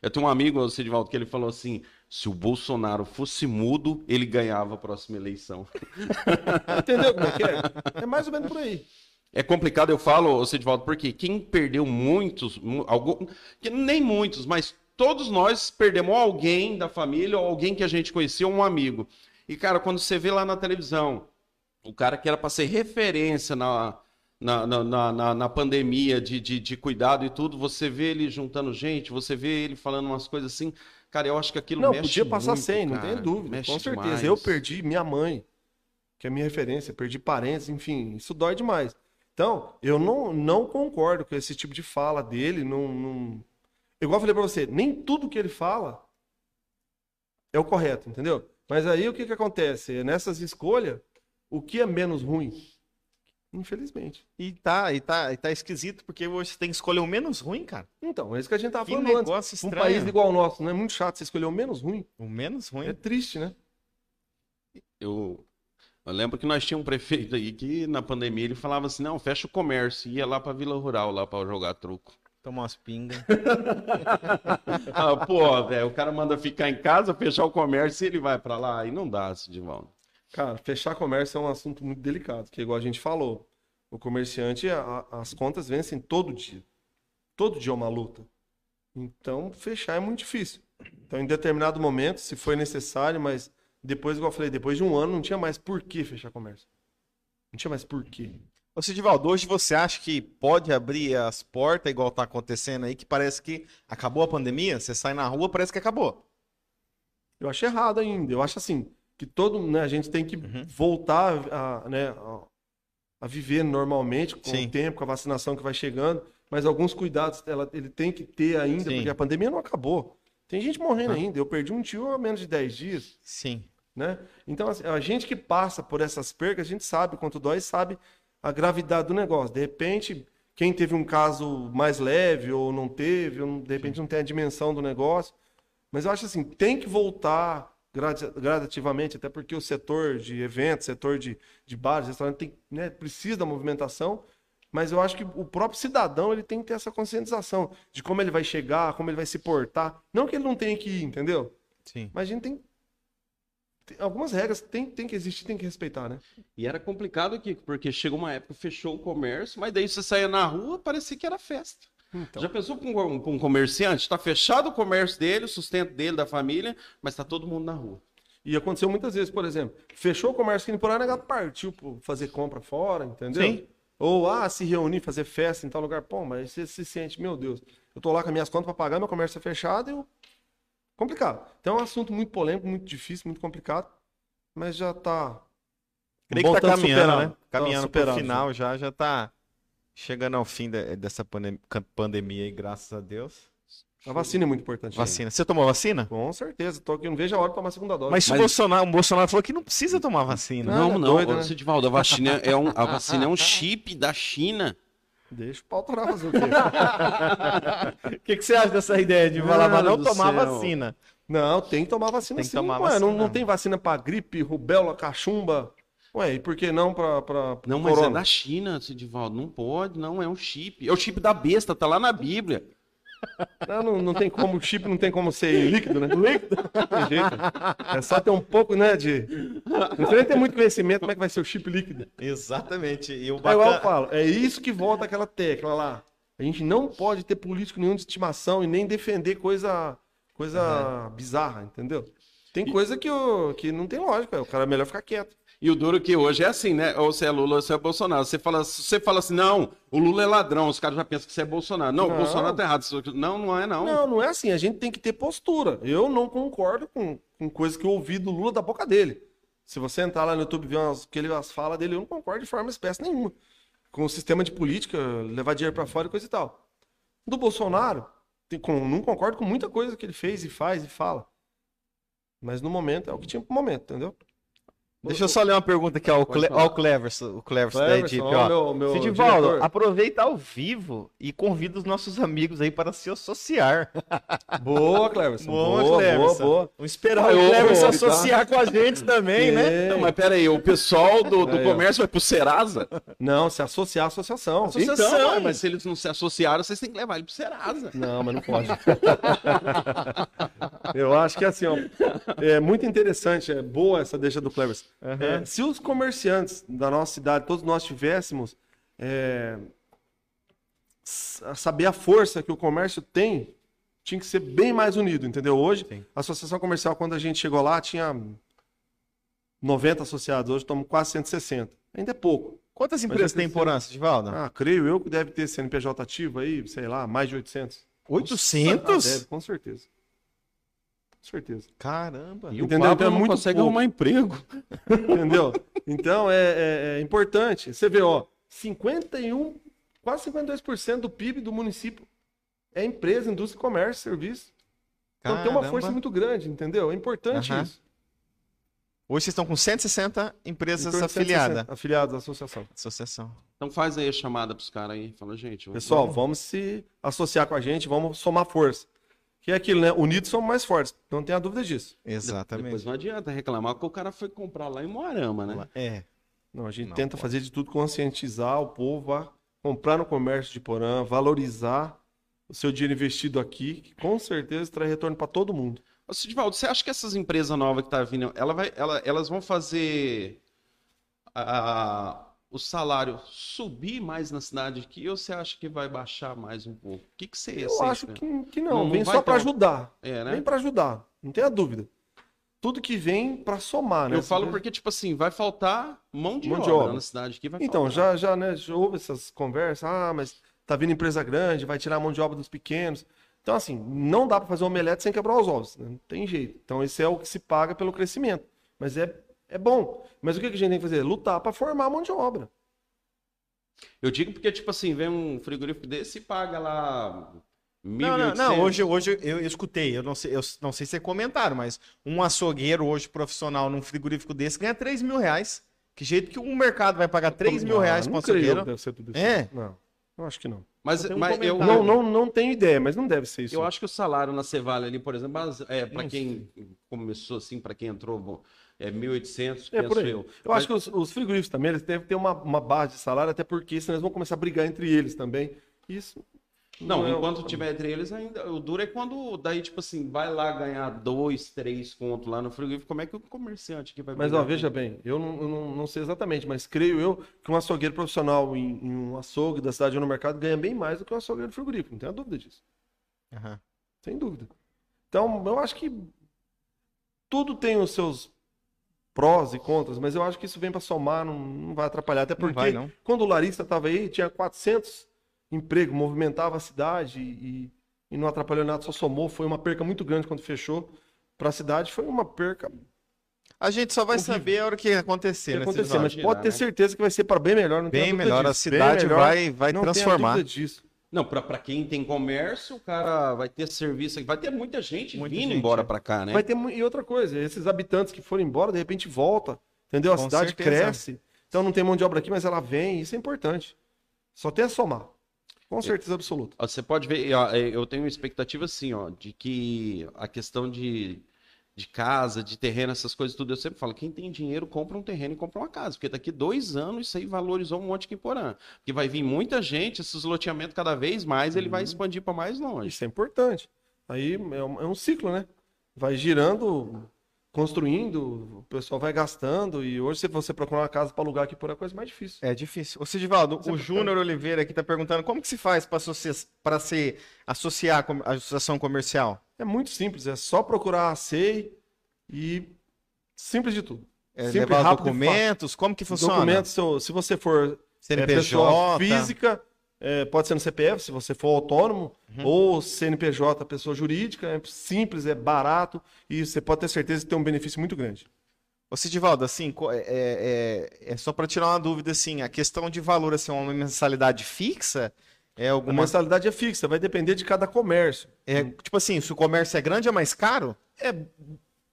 Eu tenho um amigo, o Sidvaldo, que ele falou assim: se o Bolsonaro fosse mudo, ele ganhava a próxima eleição. [LAUGHS] Entendeu como é que é? É mais ou menos por aí. É complicado, eu falo, Sidvaldo, porque quem perdeu muitos, algum, nem muitos, mas todos nós perdemos alguém da família ou alguém que a gente conhecia, um amigo. E, cara, quando você vê lá na televisão, o cara que era para ser referência na, na, na, na, na pandemia de, de, de, cuidado e tudo, você vê ele juntando gente, você vê ele falando umas coisas assim. Cara, eu acho que aquilo não, mexe podia passar muito, sem, cara. não tem dúvida, mexe com certeza. Demais. Eu perdi minha mãe, que é minha referência, perdi parentes, enfim, isso dói demais. Então, eu não, não concordo com esse tipo de fala dele, não, não Igual eu falei para você, nem tudo que ele fala é o correto, entendeu? Mas aí o que, que acontece? Nessas escolhas, o que é menos ruim? Infelizmente. E tá, e tá, e tá esquisito, porque você tem que escolher o menos ruim, cara. Então, é isso que a gente tava que falando negócio antes. Estranho. Um país igual o nosso, não é muito chato você escolher o menos ruim. O menos ruim? É triste, né? Eu, eu lembro que nós tínhamos um prefeito aí que na pandemia ele falava assim, não, fecha o comércio, ia lá pra Vila Rural, lá para jogar truco. Tomar umas pingas. [LAUGHS] ah, pô, velho, o cara manda ficar em casa, fechar o comércio e ele vai para lá. Aí não dá, Sidivaldo. Cara, fechar comércio é um assunto muito delicado, que igual a gente falou. O comerciante, a, as contas vencem todo dia. Todo dia é uma luta. Então, fechar é muito difícil. Então, em determinado momento, se foi necessário, mas depois, igual eu falei, depois de um ano, não tinha mais por que fechar comércio. Não tinha mais por quê. Ô Sidivaldo, hoje você acha que pode abrir as portas, igual tá acontecendo aí, que parece que acabou a pandemia? Você sai na rua, parece que acabou. Eu acho errado ainda. Eu acho assim, que todo, né, a gente tem que uhum. voltar a, né, a viver normalmente, com Sim. o tempo, com a vacinação que vai chegando, mas alguns cuidados ela, ele tem que ter ainda, Sim. porque a pandemia não acabou. Tem gente morrendo ainda. Eu perdi um tio há menos de 10 dias, Sim. né? Então, assim, a gente que passa por essas percas, a gente sabe quanto dói, sabe a gravidade do negócio. De repente, quem teve um caso mais leve ou não teve, ou de repente não tem a dimensão do negócio. Mas eu acho assim, tem que voltar grada- gradativamente, até porque o setor de eventos, setor de, de bares, restaurantes, tem, né, precisa da movimentação. Mas eu acho que o próprio cidadão ele tem que ter essa conscientização de como ele vai chegar, como ele vai se portar. Não que ele não tenha que ir, entendeu? Sim. Mas a gente tem, tem algumas regras tem, tem que existir, tem que respeitar, né? E era complicado aqui, porque chegou uma época, fechou o comércio, mas daí você saía na rua, parecia que era festa. Então. Já pensou para um, um comerciante? Está fechado o comércio dele, o sustento dele, da família, mas está todo mundo na rua. E aconteceu muitas vezes, por exemplo, fechou o comércio aqui em Porá, negado partiu pô, fazer compra fora, entendeu? Sim. Ou, ah, se reunir, fazer festa em tal lugar. Pô, mas você se sente, meu Deus, eu tô lá com as minhas contas para pagar, meu comércio é fechado e eu... Complicado. Então é um assunto muito polêmico, muito difícil, muito complicado, mas já tá... Creio que bom tá caminhando, superado. né? Tá Caminhando pro superado, final já, já tá chegando ao fim de- dessa pandem- pandemia aí, graças a Deus. A vacina é muito importante. Vacina. Você tomou vacina? Com certeza, tô aqui, não vejo a hora de tomar a segunda dose. Mas, se o Mas- Bolsonaro, o Bolsonaro falou que não precisa tomar vacina. Não, Não, é não, doido, ô, né? Sidivaldo, a vacina é um, a vacina é um [LAUGHS] chip da China. Deixa o pau torar fazer o quê? O [LAUGHS] que, que você acha dessa ideia de falar pra não tomar céu. vacina? Não, tem que tomar vacina Tem que sim. tomar Ué, não, vacina. não tem vacina pra gripe, rubéola, cachumba. Ué, e por que não pra, pra Não, mas é da China, Sidivaldo. Não pode, não, é um chip. É o chip da besta, tá lá na Bíblia. Não, não, não tem como, o chip não tem como ser líquido, né? Líquido? Não tem jeito. É só ter um pouco, né, de... Não precisa nem ter muito conhecimento como é que vai ser o chip líquido. Exatamente. E o É igual eu bacana... falo, é isso que volta aquela tecla lá. A gente não pode ter político nenhum de estimação e nem defender coisa, coisa bizarra, entendeu? Tem coisa que, o- que não tem lógica, o cara é melhor ficar quieto. E o duro que hoje é assim, né? Ou você é Lula ou você é Bolsonaro. Você fala, você fala assim, não, o Lula é ladrão, os caras já pensam que você é Bolsonaro. Não, Não. o Bolsonaro tá errado. Não, não é, não. Não, não é assim. A gente tem que ter postura. Eu não concordo com, com coisa que eu ouvi do Lula da boca dele. Se você entrar lá no YouTube e ver umas, que ele, as falas dele, eu não concordo de forma espécie nenhuma. Com o sistema de política, levar dinheiro pra fora e coisa e tal. Do Bolsonaro, tem, com, não concordo com muita coisa que ele fez e faz e fala. Mas no momento é o que tinha pro momento, entendeu? Deixa eu só ler uma pergunta aqui, ó. O, Cle... ó, o Cleverson, o Cleverson da Cleverson, Edip, ó, ó. meu- meu Sidivaldo, diretor. aproveita ao vivo e convida os nossos amigos aí para se associar. [LAUGHS] Boa, Cleverson. Boa, boa, Cleverson. boa, boa. Vamos esperar Ah, o Cleverson associar com a gente também, né? Não, mas pera aí, o pessoal do, do ó. comércio vai pro Serasa? Não, se associar à associação. Associação. Então, mas se eles não se associaram, vocês têm que levar ele pro Serasa. Não, mas não pode. [LAUGHS] Eu acho que assim, ó, é muito interessante, é boa essa deixa do Clevers. É, se os comerciantes da nossa cidade, todos nós tivéssemos é, saber a força que o comércio tem, tinha que ser bem mais unido, entendeu? Hoje, Sim. a associação comercial, quando a gente chegou lá, tinha 90 associados, hoje estamos quase 160. Ainda é pouco. Quantas empresas tem por ano, Sidivaldo? Ah, creio eu que deve ter CNPJ ativo aí, sei lá, mais de 800. 800? Deve, com certeza. Com certeza. Caramba. E o Entendeu? Pablo Então é não muito consegue pouco. arrumar emprego. [LAUGHS] Entendeu? Então é, é- é importante. Você vê, ó, 51, quase 52% do PIB do município é empresa, indústria, comércio, serviço. Então tem uma Caramba. força muito grande, entendeu? É importante isso. Hoje vocês estão com 160 empresas de afiliadas. 160 Afiliados à associação. Associação. Então faz aí a chamada pros caras aí. Fala, gente. Pessoal, vamos se associar com a gente, vamos somar força. Que é aquilo, né? Unidos somos mais fortes. Não tenha dúvida disso. Exatamente. Depois não adianta reclamar que o cara foi comprar lá em Moarama, né? É. Não, a gente Não tenta pode. fazer de tudo conscientizar o povo a comprar no comércio de Porã, valorizar o seu dinheiro investido aqui, que com certeza traz retorno para todo mundo. Ô, Sidivaldo, você acha que essas empresas novas que tá vindo, ela vai, ela- elas vão fazer a- a- o salário subir mais na cidade aqui ou você acha que vai baixar mais um pouco? O que, que você Eu você acho que, que não, Não, não vem vai só para ajudar. É, né? Vem para ajudar, não tenha dúvida. Tudo que vem para somar, né? Eu falo porque, tipo assim, vai faltar mão de, Mão de obra, obra. na cidade aqui. Vai Então, faltar. já, já, né, já houve essas conversas, ah, mas tá vindo empresa grande, vai tirar a mão de obra dos pequenos. Então, assim, não dá para fazer um omelete sem quebrar os ovos, né? não tem jeito. Então, esse é o que se paga pelo crescimento. Mas é, é bom. Mas o que que a gente tem que fazer? Lutar para formar a mão de obra. Eu digo porque, tipo assim, vem um frigorífico desse e paga lá. Não, não, não, hoje, hoje eu, eu escutei, eu não, sei, eu não sei se é comentário, mas um açougueiro hoje profissional num frigorífico desse ganha 3 mil reais. Que jeito que um mercado vai pagar 3 mil reais para um açougueiro? Deve ser tudo isso. É? Não, eu acho que não. Mas, um mas eu, Não, não, não tenho ideia, mas não deve ser isso. eu acho que o salário na Cevale ali, por exemplo, é, para Não quem começou assim, para quem entrou, bom, é 1.800, É penso por aí. eu. Eu, acho que os, os frigoríficos também eles devem ter uma, uma base de salário, até porque senão eles vão começar a brigar entre eles também. Isso. Não, é o- enquanto tiver entre eles ainda, o duro é quando daí, tipo assim, vai lá ganhar dois, três conto lá no frigorífico, como é que o comerciante que vai Mas, brigar ó, veja bem, eu não, eu não, não sei exatamente, mas creio eu que um açougueiro profissional em, em um açougue da cidade ou no mercado ganha bem mais do que um açougueiro frigorífico, não tenho dúvida disso. Aham. Sem dúvida. Então, eu acho que tudo tem os seus prós e contras, mas eu acho que isso vem para somar, não, não vai atrapalhar. Até Não porque vai, não. quando o Larissa estava aí, tinha 400 empregos, movimentava a cidade e, e não atrapalhou nada, só somou. Foi uma perca muito grande quando fechou. Para a cidade foi uma perca A gente só vai Horrível. saber a hora que acontecer, que né? acontecer, mas girar, pode ter né? certeza que vai ser para bem melhor. Não Bem melhor, a disso. Bem cidade melhor, vai, vai não transformar. dúvida disso. Não, pra, pra quem tem comércio, o cara vai ter serviço, vai ter muita gente Muita vindo gente, embora é. pra cá, né? Vai ter e outra coisa, esses habitantes que foram embora, de repente volta, entendeu? A Com cidade certeza. cresce. Então não tem mão de obra aqui, mas ela vem, isso é importante. Só tem a somar. Com certeza absoluta. Você pode ver, é, eu tenho uma expectativa assim, ó, de que a questão de, de casa, de terreno, essas coisas tudo, eu sempre falo, quem tem dinheiro compra um terreno e compra uma casa, porque daqui dois anos isso aí valorizou um monte aqui em Porã. Porque vai vir muita gente, esses loteamentos cada vez mais, ele Uhum. vai expandir para mais longe. Isso é importante. Aí é um, é um ciclo, né? Vai girando, construindo, o pessoal vai gastando, e hoje se você procurar uma casa para alugar aqui por é coisa mais difícil. É difícil. Ô, Sidivaldo, é o importante. Júnior Oliveira aqui tá perguntando como que se faz para se associar à associação comercial? É muito simples, é só procurar a SEI e simples de tudo. É, Simples, levar rápido documentos, como que funciona? Documentos, se- se você for é, CNPJ, pessoa física, é, pode ser no CPF, se você for autônomo, Uhum. ou CNPJ, pessoa jurídica, é simples, é barato, e você pode ter certeza que tem um benefício muito grande. Ô, Sidivaldo, assim, co- é, é, é só para tirar uma dúvida, assim, a questão de valor, assim, uma mensalidade fixa é A alguma... mensalidade é fixa, vai depender de cada comércio. É, tipo assim, se o comércio é grande, é mais caro? É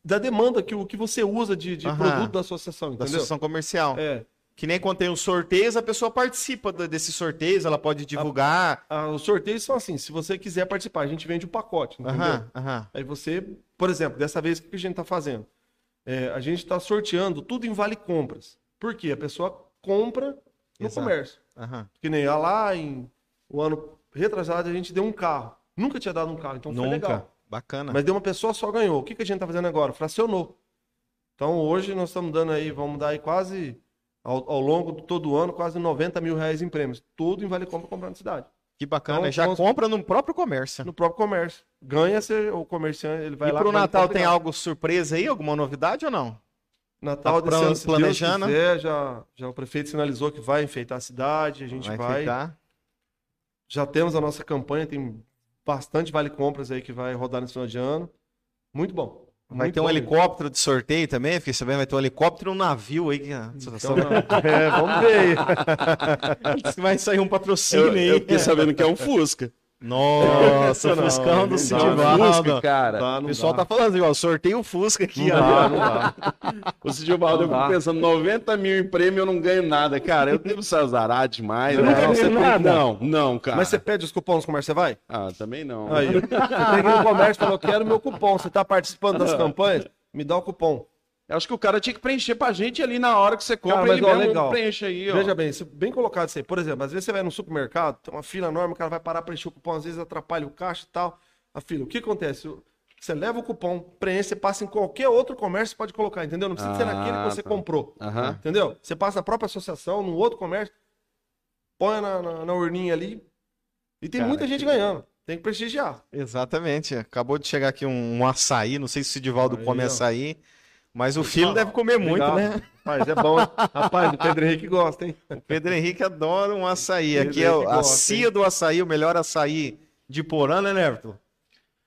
da demanda que o que você usa de, de produto da associação, Da entendeu? associação comercial. É. Que nem quando tem os sorteios, a pessoa participa desses sorteios, ela pode divulgar. Os sorteios são assim, se você quiser participar, a gente vende um pacote, entendeu? Aham, aham. Aí você, por exemplo, dessa vez o que a gente está fazendo? É, a gente está sorteando tudo em vale compras. Por quê? A pessoa compra no Exato. comércio. aham. Que nem lá em o ano retrasado a gente deu um carro. Nunca tinha dado um carro, então foi Nunca. legal. Bacana. Mas deu uma pessoa só ganhou. O que, que a gente está fazendo agora? Fracionou. Então hoje nós estamos dando aí, vamos dar aí quase, ao, ao longo de todo o ano, quase 90 mil reais em prêmios. Tudo em vale compra comprando na cidade. Que bacana. Então, Já cons- compra no próprio comércio. No próprio comércio. Ganha você, o comerciante, ele vai e lá. pro vai Natal tem algo surpresa aí? Alguma novidade ou não? Natal Tá desse ano, se planejando? Quiser, já, já o prefeito sinalizou que vai enfeitar a cidade, a gente vai. ficar. Já temos a nossa campanha, tem bastante vale compras aí que vai rodar nesse final de ano. Muito bom. Vai Muito ter um bom helicóptero de sorteio também? Fiquei sabendo, vai ter um helicóptero e um navio aí. Que... Então, [LAUGHS] é, vamos ver aí. Diz [LAUGHS] que vai sair um patrocínio Eu, aí. eu fiquei sabendo que é um Fusca. Nossa, [LAUGHS] Não, Fuscão não do dá, Sidivaldo. Fusca, cara. Dá, O não pessoal dá. tá falando assim, ó, sorteio Fusca aqui, Não ó. dá, [LAUGHS] não dá. O Sidivaldo, eu Não fico pensando, 90 mil em prêmio eu não ganho nada. Cara, eu devo ser azarado demais. Você né? nunca ganhou tem- nada? Não, não, cara. Mas você pede os cupons no comércio, você vai? Ah, também não. Aí. Você tem que ir no comércio e falar, eu quero meu cupom. Você tá participando das campanhas? Me dá o cupom. Eu acho que o cara tinha que preencher pra gente ali na hora que você compra. Cara, mas, ele ó, legal. preenche aí, ó. Veja bem, bem colocado isso aí. Por exemplo, às vezes você vai no supermercado, tem uma fila enorme, o cara vai parar para encher o cupom, às vezes atrapalha o caixa e tal. A fila. O que acontece? Você leva o cupom, preenche, você passa em qualquer outro comércio, pode colocar, entendeu? Não precisa ser Ah, naquele que você tá. comprou. Entendeu? Você passa na própria associação, num outro comércio, põe na, na, na urninha ali. E tem Cara, muita gente que- ganhando. Tem que prestigiar. Exatamente. Acabou de chegar aqui um, um açaí, não sei se o Sidivaldo Aí, come ó. açaí, mas o filho deve comer muito, Obrigado. né? Rapaz, é bom. hein? Rapaz, o Pedro Henrique gosta, hein? O Pedro Henrique adora um açaí. Pedro Aqui é Henrique a gosta, cia do açaí, o melhor açaí de Porã, né, Neverton?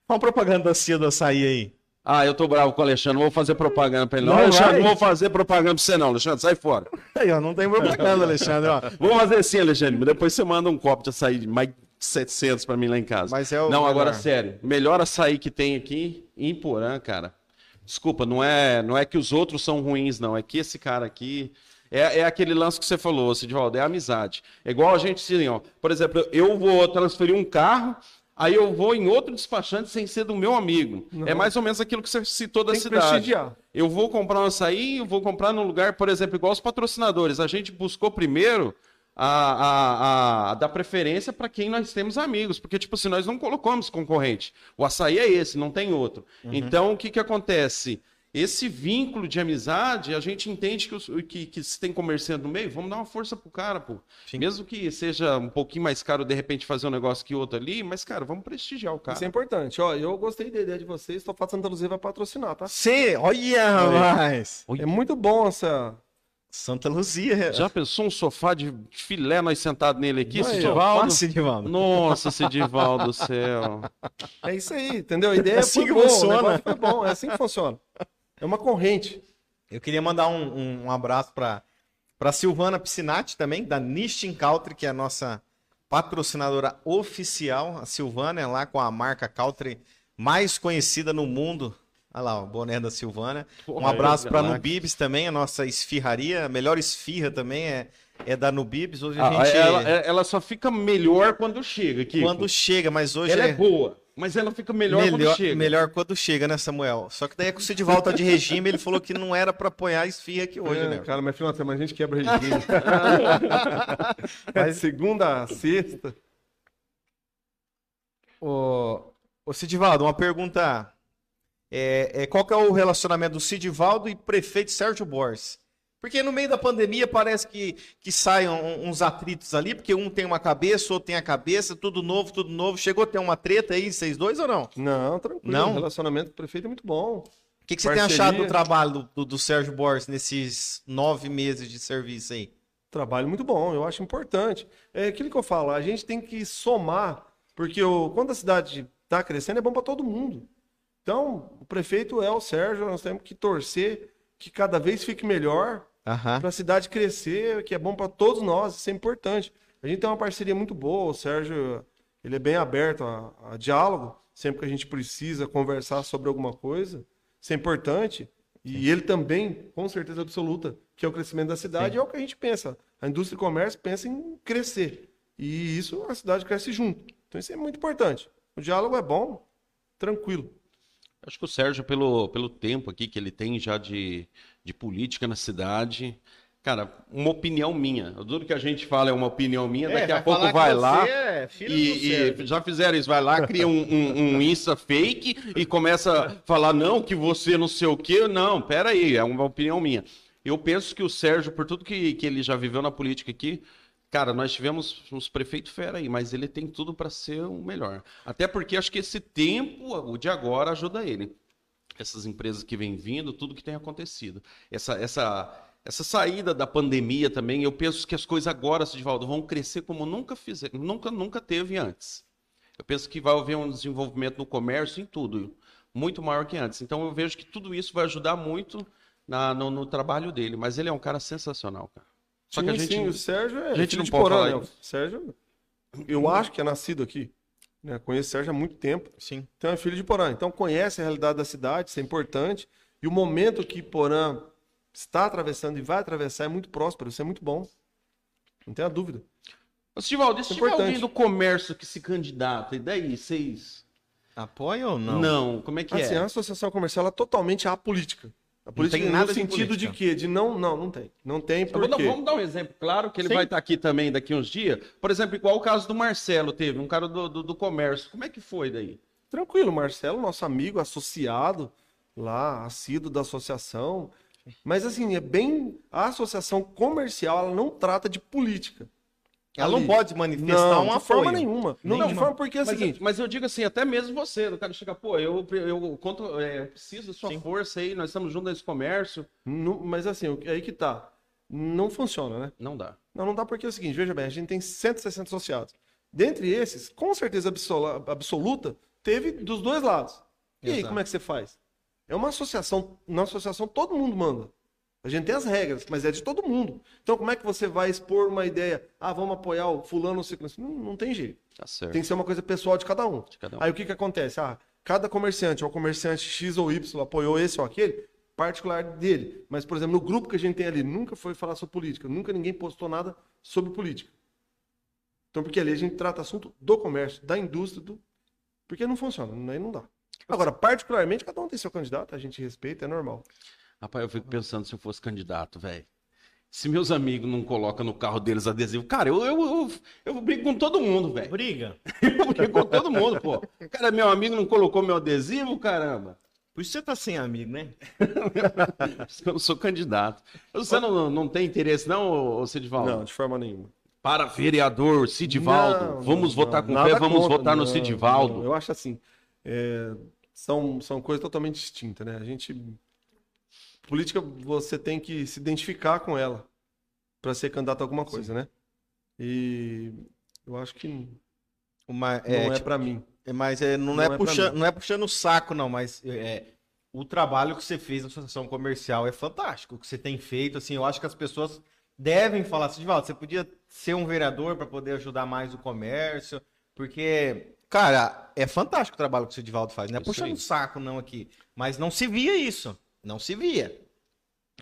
Qual a propaganda da cia do açaí aí? Ah, eu tô bravo com o Alexandre, não vou fazer propaganda pra ele. Não, Não Alexandre, vai? não vou fazer propaganda pra você, não, Alexandre, sai fora. Aí, ó, não tem propaganda, Alexandre, ó. [LAUGHS] Vou fazer assim, Alexandre, mas depois você manda um copo de açaí de mais de 700 pra mim lá em casa. Mas é o Não, agora melhor. sério, melhor açaí que tem aqui em Porã, cara. Desculpa, não é, não é que os outros são ruins, não. É que esse cara aqui. É, é aquele lance que você falou, Sidvaldo, é amizade. É igual a gente, assim, ó. Por exemplo, eu vou transferir um carro, aí eu vou em outro despachante sem ser do meu amigo. É mais ou menos aquilo que você citou da Tem cidade. prestigiar. Eu vou comprar um açaí, eu vou comprar num lugar, por exemplo, igual os patrocinadores. A gente buscou primeiro a, a, a dar preferência para quem nós temos amigos, porque, tipo assim, nós não colocamos concorrente. O açaí é esse, não tem outro. Então, o que, que acontece? Esse vínculo de amizade, a gente entende que, os- que, que se tem comerciante no meio, vamos dar uma força pro cara, pô. Mesmo que seja um pouquinho mais caro, de repente, fazer um negócio que outro ali, mas, cara, vamos prestigiar o cara. Isso é importante. Ó, eu gostei da ideia de vocês. Estofado Santa Luzia vai patrocinar, tá? Cê, olha, rapaz. É muito bom essa. Santa Luzia. Já pensou um sofá de filé nós sentado nele aqui, ó. Sidivaldo? Nossa, Sidivaldo do céu. É isso aí, entendeu? A ideia assim foi que boa, funciona. foi bom, é assim que funciona. É uma corrente. Eu queria mandar um, um- um abraço para para Silvana Piscinati também, da Nistin Country, que é a nossa patrocinadora oficial. A Silvana é lá com a marca Country mais conhecida no mundo. Olha lá, o boné da Silvana. Um abraço para. Nubibs também, a nossa esfirraria. A melhor esfirra também é, é da Nubibs. Hoje a Ah, gente. ela, ela só fica melhor quando chega aqui. quando chega, mas hoje Ela é é. boa, mas ela fica melhor, Melhor, quando chega. melhor quando chega, né, Samuel? Só que daí é que o Sidival tá de regime, ele falou que não era para apoiar a esfirra aqui hoje, É, né? Cara, mas final de semana a gente quebra regime. [LAUGHS] [LAUGHS] Mas segunda a sexta. Ô, ô Sidivaldo, uma pergunta. É, é, qual que é o relacionamento do Sidivaldo e prefeito Sérgio Borges? Porque no meio da pandemia parece que, que saem uns atritos ali, porque um tem uma cabeça, outro tem a cabeça, tudo novo, tudo novo. Chegou a ter uma treta aí, vocês dois ou não? Não, tranquilo. Não? O relacionamento com o prefeito é muito bom. O que, que você tem Parceria. achado do trabalho do, do- do Sérgio Borges nesses nove meses de serviço aí? Trabalho muito bom, eu acho importante. É aquilo que eu falo, a gente tem que somar, porque o, quando a cidade está crescendo é bom para todo mundo. Então, o prefeito é o Sérgio, nós temos que torcer que cada vez fique melhor Aham. para a cidade crescer, que é bom para todos nós, isso é importante. A gente tem uma parceria muito boa, o Sérgio, ele é bem aberto a, a diálogo, sempre que a gente precisa conversar sobre alguma coisa, isso é importante. E ele também, com certeza absoluta, que é o crescimento da cidade, Sim. é o que a gente pensa. A indústria e comércio pensa em crescer. E isso a cidade cresce junto. Então isso é muito importante. O diálogo é bom, tranquilo. Acho que o Sérgio, pelo, pelo tempo aqui que ele tem já de, de política na cidade, cara, uma opinião minha. Tudo que a gente fala é uma opinião minha, daqui a pouco vai lá. é E, e já fizeram isso, vai lá, cria um, um, um Insta fake e começa a falar, não, que você não sei o quê. Não, pera aí, é uma opinião minha. Eu penso que o Sérgio, por tudo que, que ele já viveu na política aqui, cara, nós tivemos uns prefeitos fera aí, mas ele tem tudo para ser o melhor. Até porque acho que esse tempo, o de agora, ajuda ele. Essas empresas que vêm vindo, tudo que tem acontecido. Essa, essa, essa saída da pandemia também, eu penso que as coisas agora, Sidivaldo, vão crescer como nunca fizeram, nunca, nunca teve antes. Eu penso que vai haver um desenvolvimento no comércio em tudo, muito maior que antes. Então eu vejo que tudo isso vai ajudar muito na- no, no trabalho dele. Mas ele é um cara sensacional, cara. Só sim, que a gente, sim, o Sérgio é a gente filho não de pode Porã, falar né? Sérgio, eu acho que é nascido aqui. Né? Conheço o Sérgio há muito tempo. Sim. Então é filho de Porã. Então conhece a realidade da cidade, isso é importante. E o momento que Porã está atravessando e vai atravessar é muito próspero, isso é muito bom. Não tenha dúvida. Ô, Sidivaldo, e se É tiver alguém do comércio que se candidata, e daí, vocês... Apoia ou não? Não, como é que Assim, é? a associação comercial ela é totalmente apolítica. A política tem no nada de sentido de política. quê? De não, não, não tem. Não tem dar- porque vamos dar um exemplo, claro, que ele Sim. vai estar aqui também daqui uns dias. Por exemplo, igual o caso do Marcelo teve, um cara do, do, do comércio. Como é que foi daí? Tranquilo, Marcelo, nosso amigo, associado lá, assíduo da associação. Mas assim, é bem. A associação comercial ela não trata de política. Ela não Ali. pode manifestar Não, um de apoio. forma nenhuma. Não, de Nenhuma. forma porque é o seguinte. mas eu digo assim, até mesmo você, o cara chega, pô, eu, eu conto, é, preciso da sua Sim. força aí, nós estamos juntos nesse comércio. não- mas assim, aí que tá. Não funciona, né? Não dá. Não, não dá porque é o seguinte, veja bem, a gente tem 160 associados. Dentre esses, com certeza absola- absoluta, teve dos dois lados. E aí, Exato. como é que você faz? É uma associação, na associação todo mundo manda. A gente tem as regras, mas é de todo mundo. Então, como é que você vai expor uma ideia? Ah, vamos apoiar o fulano ou ciclano? Não, não tem jeito. Tá certo. Tem que ser uma coisa pessoal de cada um. De cada um. Aí o que, que acontece? Ah, cada comerciante, ou comerciante X ou Y apoiou esse ou aquele, particular dele. Mas, por exemplo, no grupo que a gente tem ali, nunca foi falar sobre política. Nunca ninguém postou nada sobre política. Então, porque ali a gente trata assunto do comércio, da indústria, do... porque não funciona, aí não dá. Agora, particularmente, cada um tem seu candidato, a gente respeita, é normal. Rapaz, eu fico pensando se eu fosse candidato, velho. Se meus amigos não colocam no carro deles adesivo, cara, eu, eu, eu, eu brigo com todo mundo, velho. Briga. [LAUGHS] Eu brigo com todo mundo, pô. Cara, meu amigo não colocou meu adesivo, caramba. Por isso você tá sem amigo, né? [LAUGHS] Eu não sou candidato. Você não, não tem interesse, não, ô Sidivaldo? Não, de forma nenhuma. Para vereador, Sidivaldo. Não, vamos não, votar com fé, vamos contra, votar no não. Eu acho assim, é, são, são coisas totalmente distintas, né? A gente... Política, você tem que se identificar com ela para ser candidato a alguma coisa, né? E eu acho que Uma, não é, é, tipo, para mim. é, mas é, não, não é é puxando, não é puxando o saco, não, mas é, o trabalho que você fez na associação comercial é fantástico. O que você tem feito, assim, eu acho que as pessoas devem falar assim, Divaldo, você podia ser um vereador para poder ajudar mais o comércio, porque, cara, é fantástico o trabalho que o Divaldo faz. Não é puxando o saco, não, aqui. Mas não se via isso. Não se via.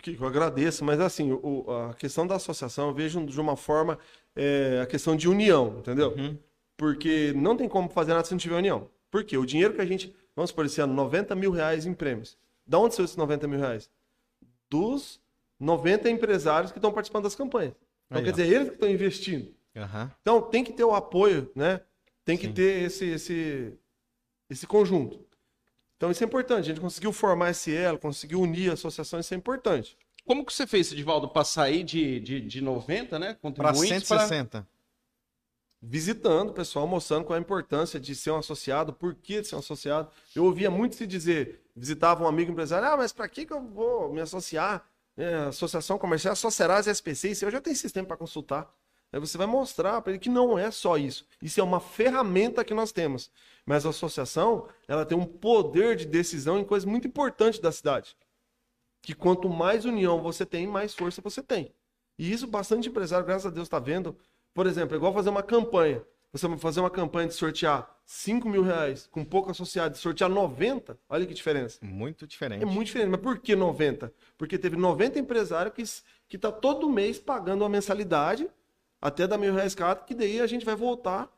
Que eu agradeço, mas assim, o- a questão da associação eu vejo de uma forma é, a questão de união, entendeu? Uhum. Porque não tem como fazer nada se não tiver união. Por quê? O dinheiro que a gente, vamos supor, esse ano, 90 mil reais em prêmios. Da onde são esses 90 mil reais? Dos 90 empresários que estão participando das campanhas. Então, Aí, quer ó. dizer, eles que estão investindo. Aham. Então, tem que ter o apoio, né? Tem que Sim. ter esse, esse, esse conjunto. Então, isso é importante. A gente conseguiu formar esse elo, conseguiu unir a associação, isso é importante. Como que você fez, Sidivaldo, para sair de, de, de 90, né? Para Contribuintes pra- 160. visitando o pessoal, mostrando qual é a importância de ser um associado, por que de ser um associado. Eu ouvia muito se dizer, visitava um amigo empresário, ah, mas para que, que eu vou me associar? É, associação comercial só será as SPC, isso eu já tenho sistema para consultar. Aí você vai mostrar para ele que não é só isso. Isso é uma ferramenta que nós temos. Mas a associação, ela tem um poder de decisão em coisas muito importantes da cidade. Que quanto mais união você tem, mais força você tem. E isso bastante empresário, graças a Deus, está vendo. Por exemplo, é igual fazer uma campanha. Você vai fazer uma campanha de sortear 5 mil reais com pouco associado, de sortear 90, olha que diferença. Muito diferente. É muito diferente. Mas por que 90? Porque teve 90 empresários que s- que tá todo mês pagando uma mensalidade até dar mil reais cada, que daí a gente vai voltar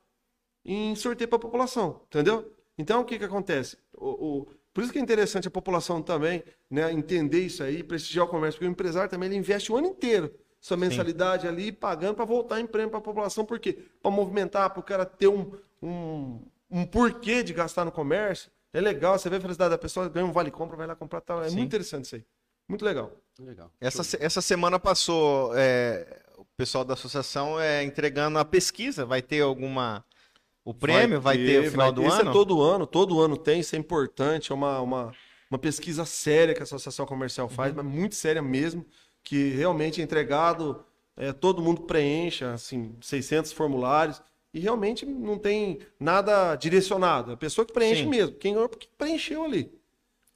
em sorteio para a população, entendeu? Então o que que acontece? O, o- por isso que é interessante a população também, né, entender isso aí, prestigiar o comércio, porque o empresário também ele investe o ano inteiro sua mensalidade ali pagando para voltar em prêmio para a população, por quê? Para movimentar, para o cara ter um, um, um porquê de gastar no comércio. É legal, você vê a felicidade da pessoa, ganha um vale compra, vai lá comprar, tal. é Sim. muito interessante isso aí. Muito legal. Legal. Essa, essa semana passou é, pessoal da associação é, entregando a pesquisa. Vai ter alguma. O prêmio vai, ter, no final vai do ter. Isso ano? é todo ano, todo ano tem, isso é importante, é uma, uma, uma pesquisa séria que a Associação Comercial faz, Uhum. mas muito séria mesmo, que realmente é entregado, é, todo mundo preenche, assim, 600 formulários, e realmente não tem nada direcionado, é a pessoa que preenche Sim. mesmo, quem ganhou porque preencheu ali.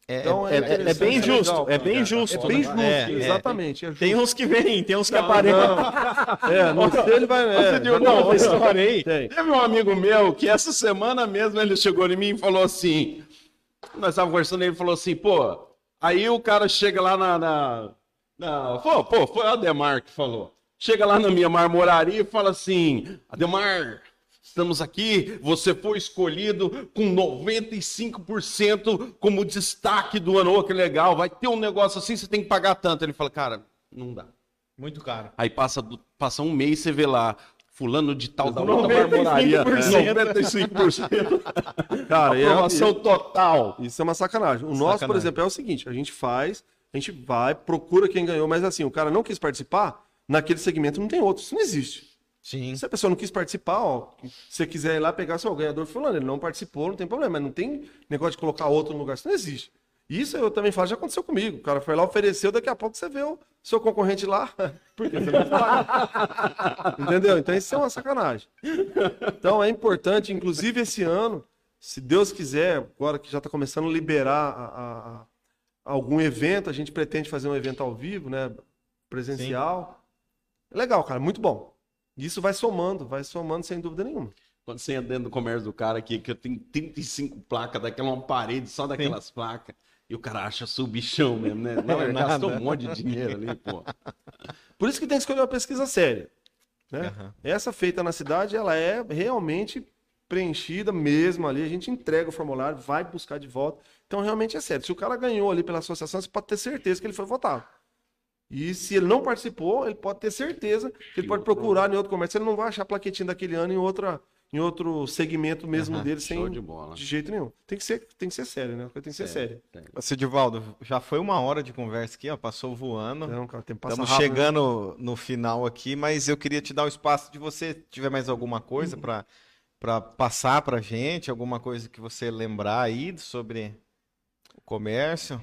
É, Então, é- é é- é interessante, bem é justo. legal, é bem É justo. bem né? justo, É, é. exatamente. é justo. Tem uns que vêm, tem uns que Não, aparecem. não. [LAUGHS] É, não sei, ele vai. É, Você deu vai- uma história aí? Tem. Teve um amigo meu que essa semana mesmo ele chegou em mim e falou assim: nós estávamos conversando, ele falou assim, pô, aí o cara chega lá na. na, na- pô, pô, foi o Ademar que falou. Chega lá na minha marmoraria e fala assim: Ademar, estamos aqui, você foi escolhido com 95% como destaque do ano. Ô, que legal, vai ter um negócio assim, você tem que pagar tanto. Ele fala, cara, não dá. Muito caro. Aí passa, passa um mês, você vê lá, fulano de tal da outra 95%. marmoraria, [LAUGHS] 95%. Cara, é- Aprovação total. Isso é uma sacanagem. O nosso, por Sacanagem. exemplo, é o seguinte: a gente faz, a gente vai, procura quem ganhou, mas assim, o cara não quis participar, naquele segmento não tem outro. Isso não existe. Sim. Se a pessoa não quis participar, ó, se você quiser ir lá pegar seu ganhador fulano, ele não participou, não tem problema. Mas não tem negócio de colocar outro no lugar, isso não existe. Isso eu também falo, já aconteceu comigo. O cara foi lá, ofereceu, daqui a pouco você vê o seu concorrente lá. [LAUGHS] Por quê? Você não. [LAUGHS] Entendeu? Então isso é uma sacanagem. Então é importante, inclusive esse ano, se Deus quiser, agora que já está começando a liberar a, a- algum evento, a gente pretende fazer um evento ao vivo, né? Presencial. Legal, cara, muito bom. Isso vai somando, vai somando sem dúvida nenhuma. Quando você entra dentro do comércio do cara aqui, que eu tenho 35 placas daquela uma parede só daquelas placas. E o cara acha subichão mesmo, né? Não, [LAUGHS] ele nada. gastou um monte de dinheiro ali, pô. Por isso que tem que escolher uma pesquisa séria. Né? Aham. Essa feita na cidade, ela é realmente preenchida mesmo ali. A gente entrega o formulário, vai buscar de volta. Então, realmente é sério. Se o cara ganhou ali pela associação, você pode ter certeza que ele foi votado. E se ele não participou, ele pode ter certeza que ele pode procurar em outro comércio. Ele não vai achar a plaquetinha daquele ano em, outra, em outro segmento mesmo Aham, dele, sem, de bola. de jeito nenhum. Tem que ser, tem que ser sério, né? Tem que ser sério. Sidivaldo, já foi uma hora de conversa aqui, ó, passou voando. Não, cara, tem que passar Estamos rápido, né? chegando no final aqui, mas eu queria te dar o espaço de você tiver mais alguma coisa Uhum. para para passar pra gente, alguma coisa que você lembrar aí sobre o comércio.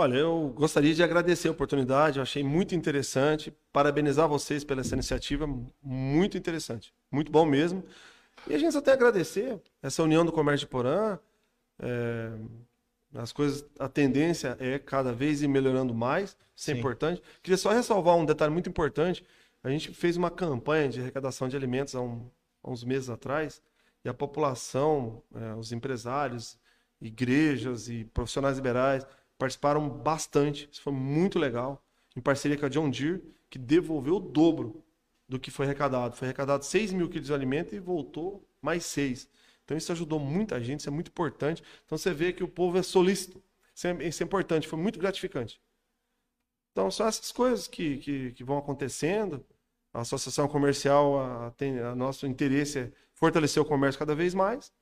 Olha, eu gostaria de agradecer a oportunidade, eu achei muito interessante, parabenizar vocês pela essa iniciativa, muito interessante, muito bom mesmo. E a gente só tem a agradecer essa união do comércio de Porã, é, as coisas, a tendência é cada vez ir melhorando mais, isso é Sim. importante. Queria só ressalvar um detalhe muito importante, a gente fez uma campanha de arrecadação de alimentos há, um- há uns meses atrás, e a população, é, os empresários, igrejas e profissionais liberais participaram bastante. Isso foi muito legal. Em parceria com a John Deere, que devolveu o dobro do que foi arrecadado. Foi arrecadado 6 mil quilos de alimento e voltou mais 6. Então isso ajudou muita gente, isso é muito importante. Então você vê que o povo é solícito. Isso é, isso é importante, foi muito gratificante. Então são essas coisas que, que, que vão acontecendo. A associação comercial, a, tem, a nosso interesse é fortalecer o comércio cada vez mais,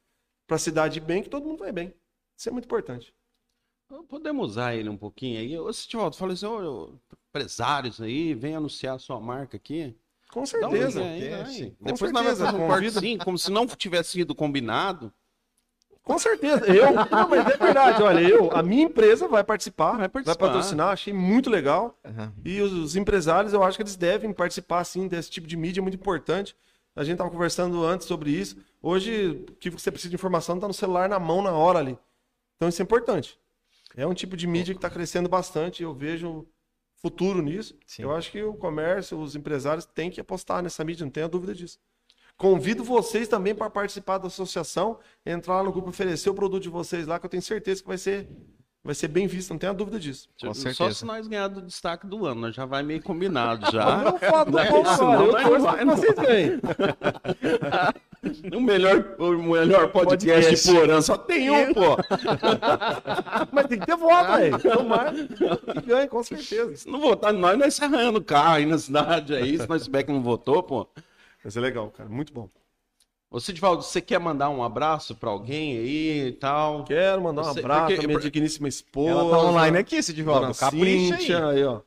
para a cidade bem, que todo mundo vai bem. Isso é muito importante. Podemos usar ele um pouquinho aí. Ô, Stivaldo, fala assim, ô, empresários aí, vem anunciar a sua marca aqui. Com um certeza. link aí, vai. Com Depois nós vamos certeza, fazer um convida. cortezinho, como se não tivesse sido combinado. Com certeza. Eu, não, mas é verdade. Olha, eu, a minha empresa vai participar, Vai vai, participar. patrocinar. Achei muito legal. Aham. E os, os empresários, eu acho que eles devem participar, sim, desse tipo de mídia, é muito importante. A gente estava conversando antes sobre isso. Hoje, o que você precisa de informação está no celular na mão na hora ali. Então, isso é importante. É um tipo de mídia que está crescendo bastante. Eu vejo futuro nisso. Sim. Eu acho que o comércio, os empresários têm que apostar nessa mídia, não tenha dúvida disso. Convido vocês também para participar da associação, entrar lá no grupo, oferecer o produto de vocês lá, que eu tenho certeza que vai ser, vai ser bem visto, não tenha dúvida disso. Com Só certeza. se nós ganhar do destaque do ano, nós já vai meio combinado já. Não não Não, vou isso não vai, não. vocês ganhem. [LAUGHS] o melhor, o melhor podcast de Porã só tem um, pô. [LAUGHS] Mas tem que ter voto, velho. Tomara que ganhe, com certeza. Se não votar nós, nós se arranhando o carro aí na cidade aí. Se nós souber que não votou, pô. Vai ser legal, cara. Muito bom. Ô, Sidvaldo, você quer mandar um abraço pra alguém aí e tal? Quero mandar um Você- abraço porque- à minha digníssima esposa. Ela tá online aqui, Sidivaldo. Capricha aí. Cíntia, aí, ó.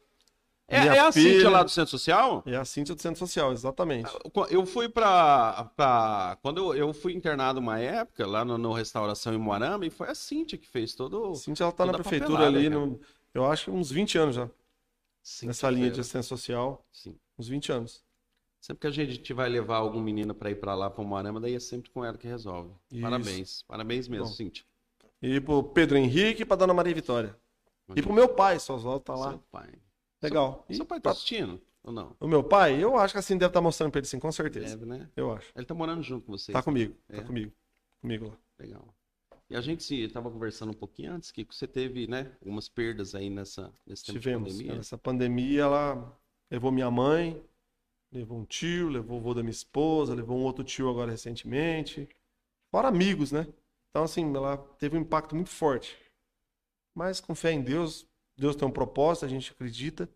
É, é a Cíntia filha. lá do Centro Social? É a Cíntia do Centro Social, exatamente. Eu fui pra. pra quando eu, eu fui internado uma época lá no, no Restauração em Moarama e foi a Cíntia que fez todo. Cíntia, ela tá na prefeitura ali, cara. no, eu acho que uns 20 anos já, Cíntia nessa linha de assistência social. Sim. Uns 20 anos. Sempre que a gente vai levar algum menino pra ir pra lá, pra Moarama, daí é sempre com ela que resolve. Isso. Parabéns. Parabéns mesmo, Bom. Cíntia. E pro Pedro Henrique e pra Dona Maria Vitória. E pro meu pai, só Oswaldo tá lá. Seu pai. Legal. Seu, seu pai tá assistindo? Ou não? O meu pai, eu acho que assim deve estar mostrando pra ele sim, com certeza. Deve, né? Eu acho. Ele tá morando junto com vocês. Tá comigo, É. tá comigo. Comigo lá. Legal. E a gente se tava conversando um pouquinho antes que você teve, né, algumas perdas aí nessa nesse tempo Tivemos. de pandemia. Essa pandemia, ela levou minha mãe, levou um tio, levou o vô da minha esposa, levou um outro tio agora recentemente. Fora amigos, né? Então, assim, ela teve um impacto muito forte. Mas com fé em Deus, Deus tem um propósito, a gente acredita.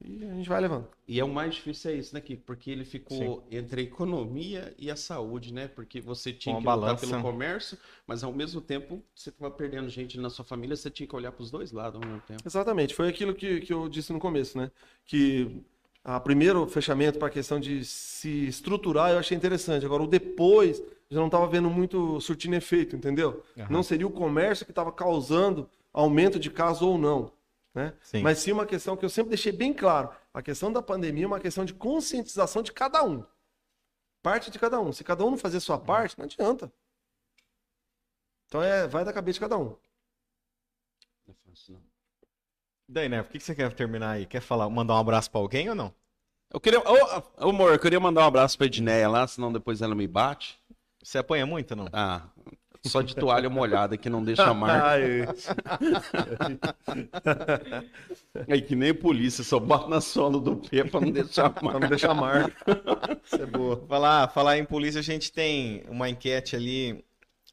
E a gente vai levando. E é o mais difícil é isso, né, Kiko? Porque ele ficou entre a economia e a saúde, né? Porque você tinha Uma que lutar balança. pelo comércio, mas ao mesmo tempo você estava perdendo gente na sua família, você tinha que olhar para os dois lados ao mesmo tempo. Exatamente, foi aquilo que, que eu disse no começo, né? Que a primeiro fechamento para a questão de se estruturar eu achei interessante. Agora, o depois já não estava vendo muito surtindo efeito, entendeu? Aham. Não seria o comércio que estava causando aumento de casos ou não. Né? Sim. Mas sim uma questão que eu sempre deixei bem claro. A questão da pandemia é uma questão de conscientização de cada um. Parte de cada um. Se cada um não fazer sua parte, não adianta. Então é, vai da cabeça de cada um. É Senão... Daí, né? Por que que você quer terminar aí? Quer falar, mandar um abraço pra alguém ou não? Eu queria. Ô, ô, amor, eu queria mandar um abraço pra Edneia lá, senão depois ela me bate. Você apanha muito não? Ah, só de toalha molhada que não deixa marca. [LAUGHS] Ai, [LAUGHS] É que nem polícia, só bota na sola do pé pra não deixar [LAUGHS] pra marca. não deixar marca. Isso é boa. Falar, falar em polícia, a gente tem uma enquete ali.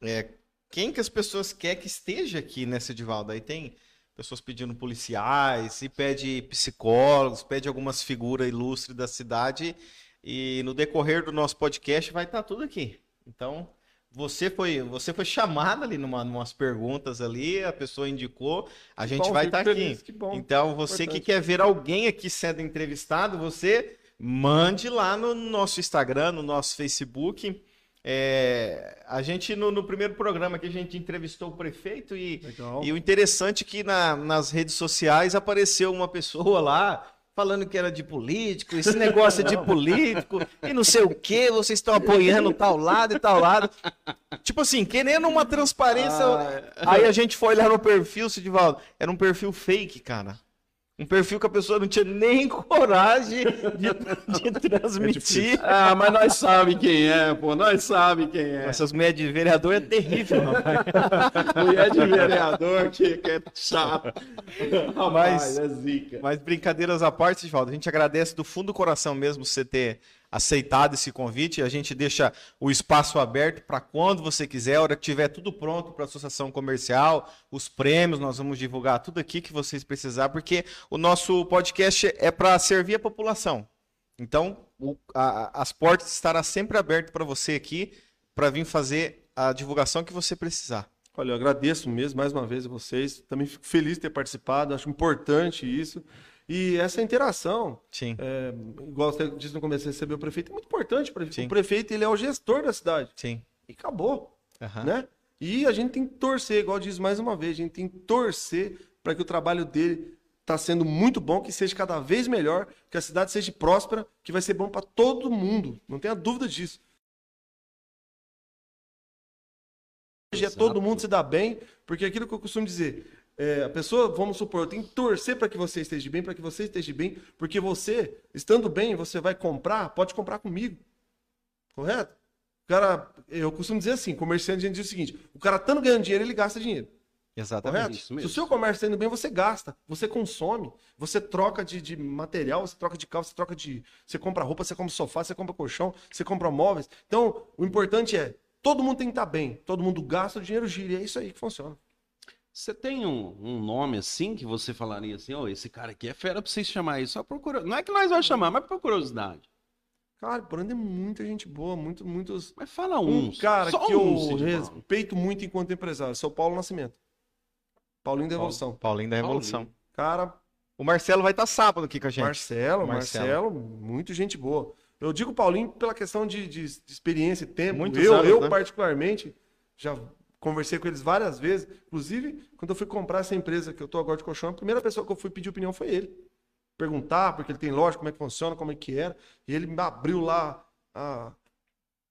é, quem que as pessoas querem que esteja aqui nessa Edivaldo? Aí tem pessoas pedindo policiais, e pede psicólogos, pede algumas figuras ilustres da cidade. E no decorrer do nosso podcast vai estar tudo aqui. Então, você foi, você foi chamado ali numa, numas perguntas ali, a pessoa indicou, a gente bom, vai estar aqui. feliz, que bom. Então, você que Importante. quer ver alguém aqui sendo entrevistado, você mande lá no nosso Instagram, no nosso Facebook. É, a gente, no, no primeiro programa que a gente entrevistou o prefeito e, e o interessante é que na- nas redes sociais apareceu uma pessoa lá falando que era de político, esse [LAUGHS] negócio é de político e não sei o que, vocês estão apoiando tal lado e tal lado. Tipo assim, querendo uma transparência. Aí a gente foi olhar no perfil, Sidivaldo, era um perfil fake, cara. Um perfil que a pessoa não tinha nem [LAUGHS] coragem de, de transmitir. Ah, mas nós sabe quem é, pô, nós sabe quem é. Essas mulheres de vereador é terrível, rapaz. [LAUGHS] Mulher de vereador que, que é chato. Rapaz, Mas- é zica. Mas brincadeiras à parte, Sidivaldo, a gente agradece do fundo do coração mesmo você ter aceitado esse convite. A gente deixa o espaço aberto para quando você quiser, a hora que tiver tudo pronto para a associação comercial, os prêmios, nós vamos divulgar tudo aqui que vocês precisar, porque o nosso podcast é para servir a população. Então, o- a- as portas estarão sempre abertas para você aqui, para vir fazer a divulgação que você precisar. Olha, eu agradeço mesmo mais uma vez a vocês. Também fico feliz de ter participado. Acho importante isso. E essa interação, Sim, é, igual você disse no começo, receber o prefeito é muito importante. para. O prefeito ele é o gestor da cidade. sim. E acabou. Aham. né? E a gente tem que torcer, igual diz mais uma vez, a gente tem que torcer para que o trabalho dele está sendo muito bom, que seja cada vez melhor, que a cidade seja próspera, que vai ser bom para todo mundo. Não tenha dúvida disso. Hoje é todo mundo se dá bem, porque é aquilo que eu costumo dizer, é, a pessoa, vamos supor, eu tenho que torcer para que você esteja bem, para que você esteja bem, porque você, estando bem, você vai comprar, pode comprar comigo. Correto? O cara, eu costumo dizer assim, comerciante, a gente diz o seguinte: o cara estando ganhando dinheiro, ele gasta dinheiro. Exatamente. Correto? isso Se o seu comércio está indo bem, você gasta, você consome, você troca de, de material, você troca de carro, você troca de. Você compra roupa, você compra sofá, você compra colchão, você compra móveis. Então, o importante é, todo mundo tem que estar bem, todo mundo gasta, o dinheiro gira, e é isso aí que funciona. Você tem um, um nome assim que você falaria assim, ó, esse cara aqui é fera pra vocês chamar isso. Só procura. Não é que nós vamos chamar, mas por curiosidade. Cara, por onde é muita gente boa, muito, muitos. Mas fala Um uns. cara só que eu um, Paulo. respeito muito enquanto empresário, seu Paulo Nascimento. Paulinho da Evolução. Paulinho da Revolução. Paulinho. Cara, O Marcelo vai estar sábado aqui com a gente. Marcelo, Marcelo. Marcelo, muito gente boa. Eu digo Paulinho pela questão de, de- de experiência e tempo. Muitos eu, anos, eu né? particularmente, já conversei com eles várias vezes. Inclusive, quando eu fui comprar essa empresa que eu tô agora de colchão, a primeira pessoa que eu fui pedir opinião foi ele. Perguntar, porque ele tem loja, como é que funciona, como é que era. E ele me abriu lá, a-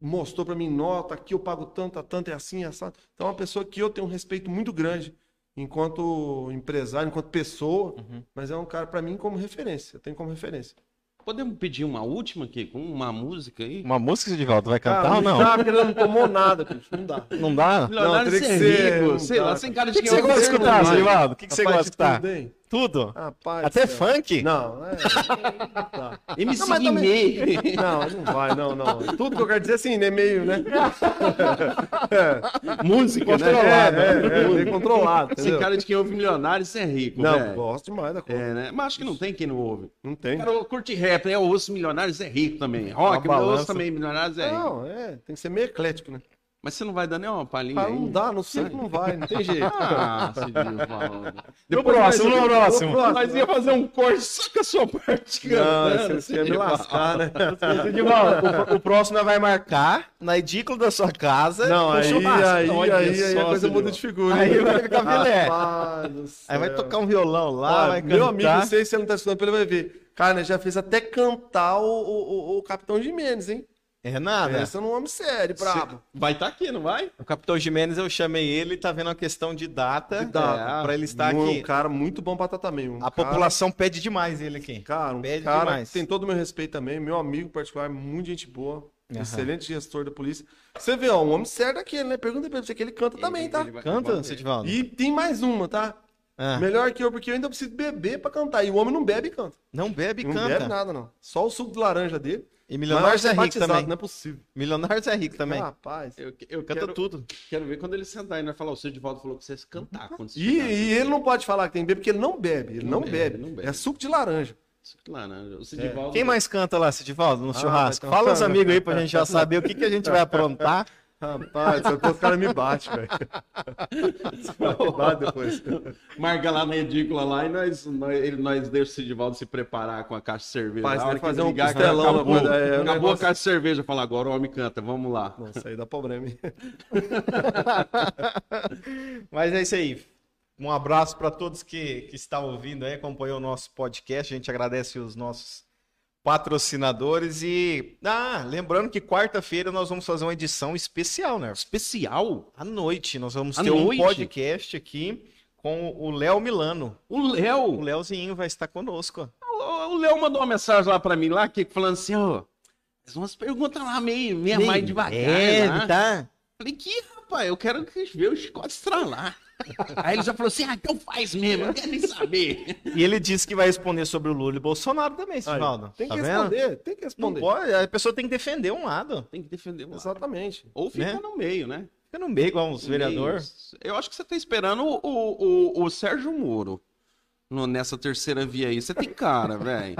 mostrou para mim nota, aqui eu pago tanto, tanto é assim, é assim. Então é uma pessoa que eu tenho um respeito muito grande enquanto empresário, enquanto pessoa, Uhum. mas é um cara para mim como referência. Eu tenho como referência. Podemos pedir uma última aqui, com uma música aí? Uma música de volta vai cantar Cara, ou não? dá, porque ele não tomou nada, bicho. Não dá. Não dá? Milionário teria que sem ser- rico, não sei dá, lá, sem cara O de que, que quem você é o gosta de escutar, vai. Silivaldo? O que, que você gosta de escutar? hein? Tudo? Rapaz. Até céu. funk? Não, é. Tá. [LAUGHS] MC Não, mas Guimê. Não, não vai, não, não. Tudo que eu quero dizer assim, né? Meio, né? [LAUGHS] Música, né? Controlado, é, é, meio controlado. Sem Entendeu? cara de quem ouve milionário, isso é rico, Não, velho. gosto demais da coisa. É, né? Mas acho que não tem quem não ouve. Não tem. Cara, eu curte rap, né? Eu ouço milionários, é rico também. Rock, eu ouço também milionários, é rico. Não, é, tem que ser meio eclético, né? Mas você não vai dar nem uma palhinha Ah, aí? não dá, não sei que não vai, não tem [LAUGHS] jeito. Ah, Cidinho falando. [LAUGHS] No próximo, no próximo. Nós ia fazer um corte só com a sua parte Não, cantando, você ia me Cidinho lascar, né? [LAUGHS] Sidivaldo, o, o próximo nós vai marcar na edícula da sua casa. Não, aí, churrasco. aí, Olha aí, aí a coisa muda de figura. Aí hein? vai ficar filé. Aí vai tocar um violão lá, vai meu cantar. amigo, não sei se você não tá estudando, ele vai ver. Cara, né, já fez até cantar o- o Capitão Jimenez, hein? É nada. Pensa num homem sério, brabo. Vai estar aqui, não vai? O Capitão Jimenez, eu chamei ele, tá vendo a questão de data, De data. para ele estar Um aqui. cara muito bom pra tratar também. Um A cara- população pede demais ele aqui. Cara, um Pede cara demais. tem todo o meu respeito também, meu amigo particular, muito gente boa, Aham. excelente gestor da polícia. Você vê, ó, um homem sério daquele, né? Pergunta pra você que ele canta também, tá? Ele vai- Canta. Sedivaldo? E tem mais uma, tá? Ah, Melhor que eu, porque eu ainda preciso beber pra cantar. E o homem não bebe e canta. não bebe e não canta. bebe nada, não. Só o suco de laranja dele. E Milionários é rico também. Não é possível. Milionários é rico também. Rapaz. Eu, eu Canta quero, tudo. quero ver quando ele sentar aí, né? Falar, o Cedivaldo falou que vocês cantar quando você E, chegar. e ele não pode falar que tem beber, porque ele não bebe. Ele não, Não bebe. bebe, não bebe. É suco de laranja. Laranja. O Cedivaldo... Quem mais canta lá, Sedivaldo, no Ah, churrasco? Fala os cantar. amigos aí pra gente já saber o que, que a gente vai aprontar. [LAUGHS] Rapaz, os caras me batem, velho. [LAUGHS] Depois. Marca lá na edícula lá e nós, nós, ele- nós deixamos o Cedivaldo se preparar com a caixa de cerveja. Que fazer um ligar, acabou, rapaz, é, acabou negócio- a caixa de cerveja. Fala, agora o homem canta, vamos lá. Nossa, aí dá problema, hein? [LAUGHS] Mas é isso aí. Um abraço para todos que, que estão ouvindo aí, acompanhou o nosso podcast. A gente agradece os nossos patrocinadores e ah, lembrando que quarta-feira nós vamos fazer uma edição especial, né? Especial? À noite nós vamos À ter noite? um podcast aqui com o Léo Milano. O O Léo. Léozinho vai estar conosco. O Léo mandou uma mensagem lá pra mim, lá, que, falando assim, ó. Faz umas perguntas lá meio, meio mais devagar. É, lá. tá. Falei, que rapaz, eu quero que ver o chicote estralar. Aí ele já falou assim, ah, então faz mesmo, eu não quero nem saber. E ele disse que vai responder sobre o Lula e Bolsonaro também, Sivaldo. Tem que Tá vendo? responder, tem que Não responder. pode, a pessoa tem que defender um lado. Tem que defender um lado. Exatamente. Ou fica Né? no meio, né? Fica no meio igual uns vereadores. Eu acho que você tá esperando o, o, o, o Sérgio Moro no- nessa terceira via aí. Você tem cara, velho.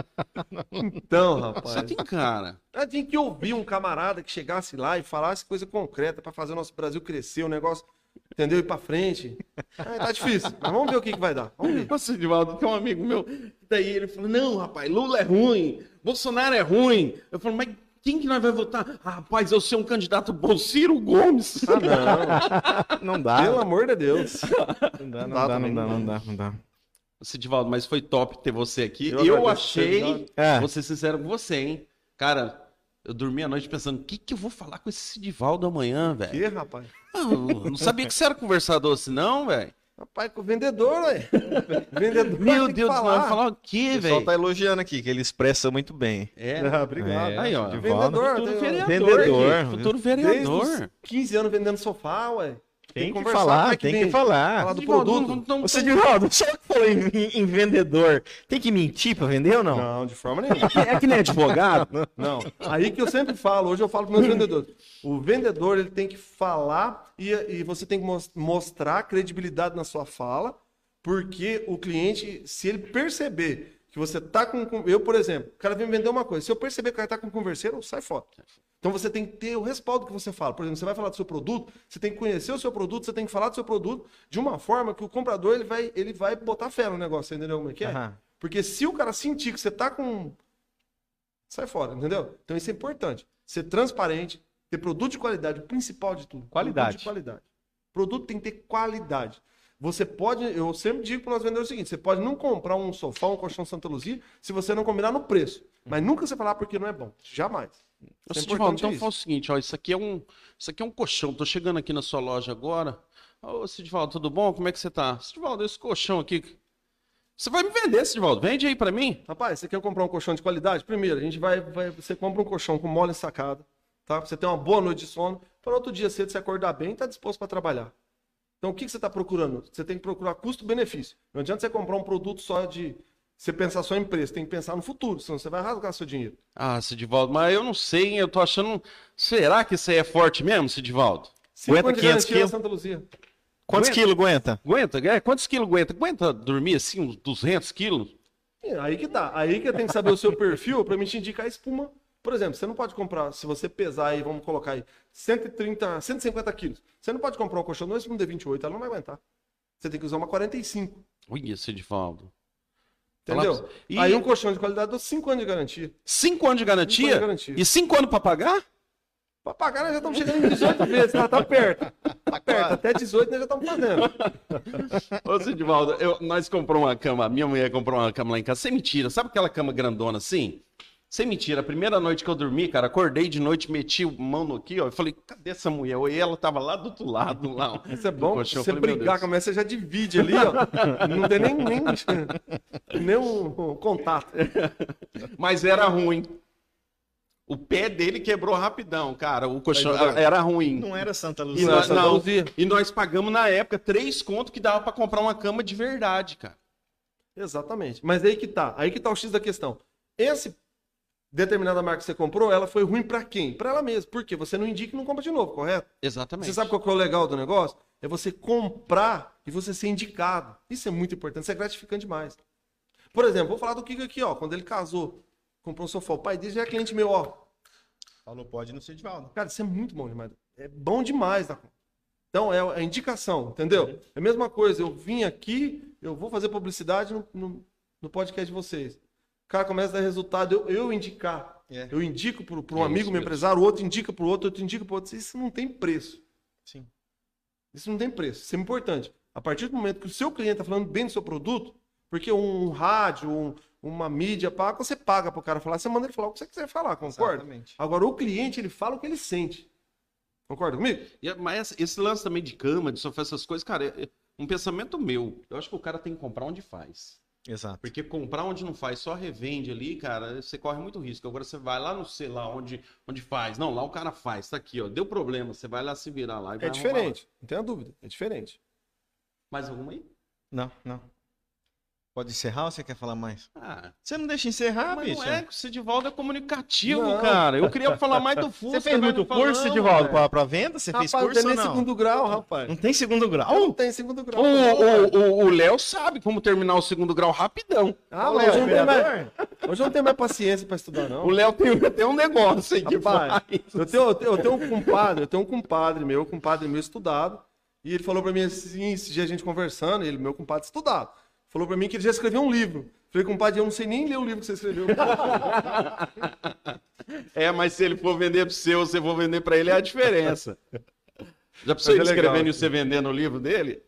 Então, Você rapaz. tem cara. Eu tinha que ouvir um camarada que chegasse lá e falasse coisa concreta pra fazer o nosso Brasil crescer, o negócio, entendeu? Ir pra frente. Ah, tá difícil, mas vamos ver o que, que vai dar. Vamos ver. Nossa, Edivaldo, tem um amigo meu. Daí ele falou: Não, rapaz, Lula é ruim, Bolsonaro é ruim. Eu falo, mas quem que nós vai votar? Ah, rapaz, eu sou um candidato bom, Ciro Gomes. Ah, não. Não dá. Pelo amor de Deus. Não dá, Não não dá não dá, não não dá, não dá. Sidivaldo, mas foi top ter você aqui. Eu Eu, achei, Sidivaldo. É. vou ser sincero com você, hein? Cara, eu dormi a noite pensando, o que, que eu vou falar com esse Sidivaldo amanhã, velho? Que, rapaz? Ah, Eu não sabia que você era conversador assim, não, velho. Rapaz, com o vendedor, ué. Vendedor Meu Deus do céu, falar. vai falar o quê, O pessoal velho? tá elogiando aqui, que ele expressa muito bem. É, Ah, obrigado. É, Aí, ó. de Vendedor, futuro vereador, vendedor, gente, futuro Desde vereador. os 15 anos vendendo sofá, ué. Tem que conversar, falar, é tem vende? que falar. Falar do produto. não- Ô, Sidivaldo, só que falou em, em- vendedor. Tem que mentir pra vender ou não? Não, de forma nenhuma. É que nem advogado. [LAUGHS] Não. Aí que eu sempre falo, hoje eu falo para meus vendedores. O vendedor ele tem que falar e, e você tem que mos- mostrar credibilidade na sua fala, porque o cliente, se ele perceber que você tá com. com- Eu, por exemplo, o cara vem me vender uma coisa. Se eu perceber que o cara tá com converseiro, sai fora. Então você tem que ter o respaldo que você fala. Por exemplo, você vai falar do seu produto, você tem que conhecer o seu produto, você tem que falar do seu produto de uma forma que o comprador ele vai, ele vai botar fé no negócio, entendeu como é que é? Aham. Porque se o cara sentir que você tá com. Sai fora, entendeu? Então isso é importante. Ser transparente, ter produto de qualidade, o principal de tudo. Qualidade. Produto de qualidade. Produto tem que ter qualidade. Você pode, eu sempre digo para nós vendedores o seguinte: você pode não comprar um sofá, um colchão Santa Luzia, se você não combinar no preço. Mas nunca você falar porque não é bom. Jamais. É então isso. faz o seguinte, ó, isso aqui é um, isso aqui é um colchão. Tô chegando aqui na sua loja agora. Ô, Sidivaldo, tudo bom? Como é que você tá? Sidivaldo, esse colchão aqui. Você vai me vender, Sidivaldo? Vende aí pra mim. Rapaz, você quer comprar um colchão de qualidade? Primeiro, a gente vai, vai você compra um colchão com mole sacada, tá? Pra você ter uma boa noite de sono, para outro dia cedo você acordar bem e tá disposto para trabalhar. Então, o que, que você está procurando? Você tem que procurar custo-benefício. Não adianta você comprar um produto só de. Você pensar só em preço, tem que pensar no futuro, senão você vai rasgar seu dinheiro. Ah, Sidivaldo, mas eu não sei, hein? Eu tô achando. Será que isso aí é forte mesmo, Sidivaldo? Cinco Aguenta anos de 500 garantia na quilos? Santa Luzia. Quantos quilos aguenta? Aguenta? É, quantos quilos aguenta? Aguenta dormir assim, uns 200 quilos? É, aí que tá. Aí que tem que saber o seu perfil para me te indicar a espuma. Por exemplo, você não pode comprar, se você pesar aí, vamos colocar aí, 130, 150 quilos. Você não pode comprar um colchão de espuma D28, ela não vai aguentar. Você tem que usar uma 45. Olha, Sidivaldo. Entendeu? E- Aí um colchão de qualidade dá 5 anos de garantia. Cinco anos de anos garantia? de garantia. E cinco anos pra pagar? Pra pagar, nós já estamos chegando em 18 vezes, tá, tá perto. [LAUGHS] Tá perto, até 18 nós já estamos fazendo. [LAUGHS] Ô, Sidivaldo, eu, nós compramos uma cama, minha mulher comprou uma cama lá em casa, sem mentira, sabe aquela cama grandona assim? Sem mentira, a primeira noite que eu dormi, cara, acordei de noite, meti o mão no aqui, ó, e falei, cadê essa mulher? E ela tava lá do outro lado, lá. ó. Isso é bom, eu você falei, brigar com a mulher, você já divide ali, ó. Não tem nem, nem, nem um, contato. [LAUGHS] Mas era ruim. O pé dele quebrou rapidão, cara. O colchão Aí, Gabriel. era ruim. Não era Santa E Luzia. nós, Santa não, Luzia. e nós pagamos na época três contos que dava pra comprar uma cama de verdade, cara. Exatamente. Mas aí que tá. Aí que tá o X da questão. Esse determinada marca que você comprou, ela foi ruim pra quem? Pra ela mesma. Por quê? Você não indica e não compra de novo, correto? Exatamente. Você sabe qual que é o legal do negócio? É você comprar e você ser indicado. Isso é muito importante, isso é gratificante demais. Por exemplo, vou falar do Kiko aqui, ó. Quando ele casou, comprou um sofá. O pai dele já é cliente meu, ó. Falou, pode no Sidivaldo. Cara, isso é muito bom demais. É bom demais da conta. Então, é a indicação, entendeu? É a mesma coisa. Eu vim aqui, eu vou fazer publicidade no, no, no podcast de vocês. O cara começa a dar resultado, eu, eu indicar. É. Eu indico para um É amigo, meu empresário, o outro indica para o outro, outro indica para o outro. Isso não tem preço. Sim. Isso não tem preço. Isso é importante. A partir do momento que o seu cliente está falando bem do seu produto, porque um rádio, um- uma mídia paga, você paga para o cara falar, você manda ele falar o que você quiser falar, concorda? Exatamente. Agora, o cliente, ele fala o que ele sente. Concorda comigo? E- Mas esse lance também de cama, de sofá, essas coisas, cara, é é um pensamento meu. Eu acho que o cara tem que comprar onde faz. Exato. Porque comprar onde não faz, só revende ali, cara, você corre muito risco. Agora você vai lá no sei lá onde, onde faz. Não, lá o cara faz, tá aqui, ó. Deu problema, você vai lá se virar lá. e vai É arrumar diferente, não tenha dúvida, é diferente. Mais alguma aí? Não, não. Pode encerrar ou você quer falar mais? Ah, Você não deixa encerrar, mas bicho? não é o Sidivaldo é comunicativo, Não. cara. Eu queria falar mais do [LAUGHS] Fusca. Você fez muito não curso, Sidivaldo, pra, pra venda? Você fez rapaz, curso não ou tem nem não? segundo grau, rapaz. Não tem segundo grau? Não tem segundo grau. O- Léo sabe como terminar o segundo grau rapidão. Ah, Léo, hoje, eu não tenho mais, hoje não tenho mais paciência para estudar, não. O Léo tem, tem um negócio aí que Rapaz, eu tenho, eu, tenho, eu tenho um compadre, eu tenho um compadre meu, um compadre meu estudado, e ele falou pra mim assim, esse dia a gente conversando, ele, meu compadre estudado, falou pra mim que ele já escreveu um livro. Falei, compadre, eu não sei nem ler o livro que você escreveu. [LAUGHS] É, mas se ele for vender pro seu, você for vender pra ele, é a diferença. Já precisa ele é legal, escrevendo e você vendendo o livro dele?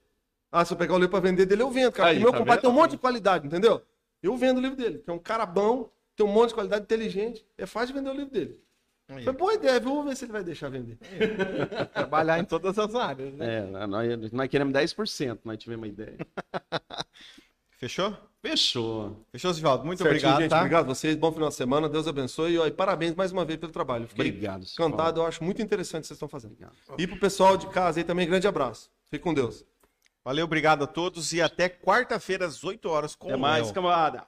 ah, se eu pegar o livro pra vender dele, eu vendo, cara. Aí, meu tá compadre tem um monte de qualidade, entendeu? Eu vendo o livro dele, que é um cara bom, tem um monte de qualidade, inteligente, é fácil de vender o livro dele. Aí. Foi boa ideia, viu? Vamos ver se ele vai deixar vender. [LAUGHS] Trabalhar em todas as áreas, né? É, nós, nós queremos 10%, nós tivemos uma ideia. [LAUGHS] Fechou? Fechou. Fechou, Sivaldo? Muito Certinho, obrigado, gente. tá? Obrigado a vocês, bom final de semana, Deus abençoe e, ó, e parabéns mais uma vez pelo trabalho. Fiquei Obrigado. Encantado, eu acho muito interessante o que vocês estão fazendo. Obrigado. E pro pessoal de casa aí também, grande abraço. Fique com Deus. Valeu, obrigado a todos e até quarta-feira às 8 horas com Até o mais, camarada.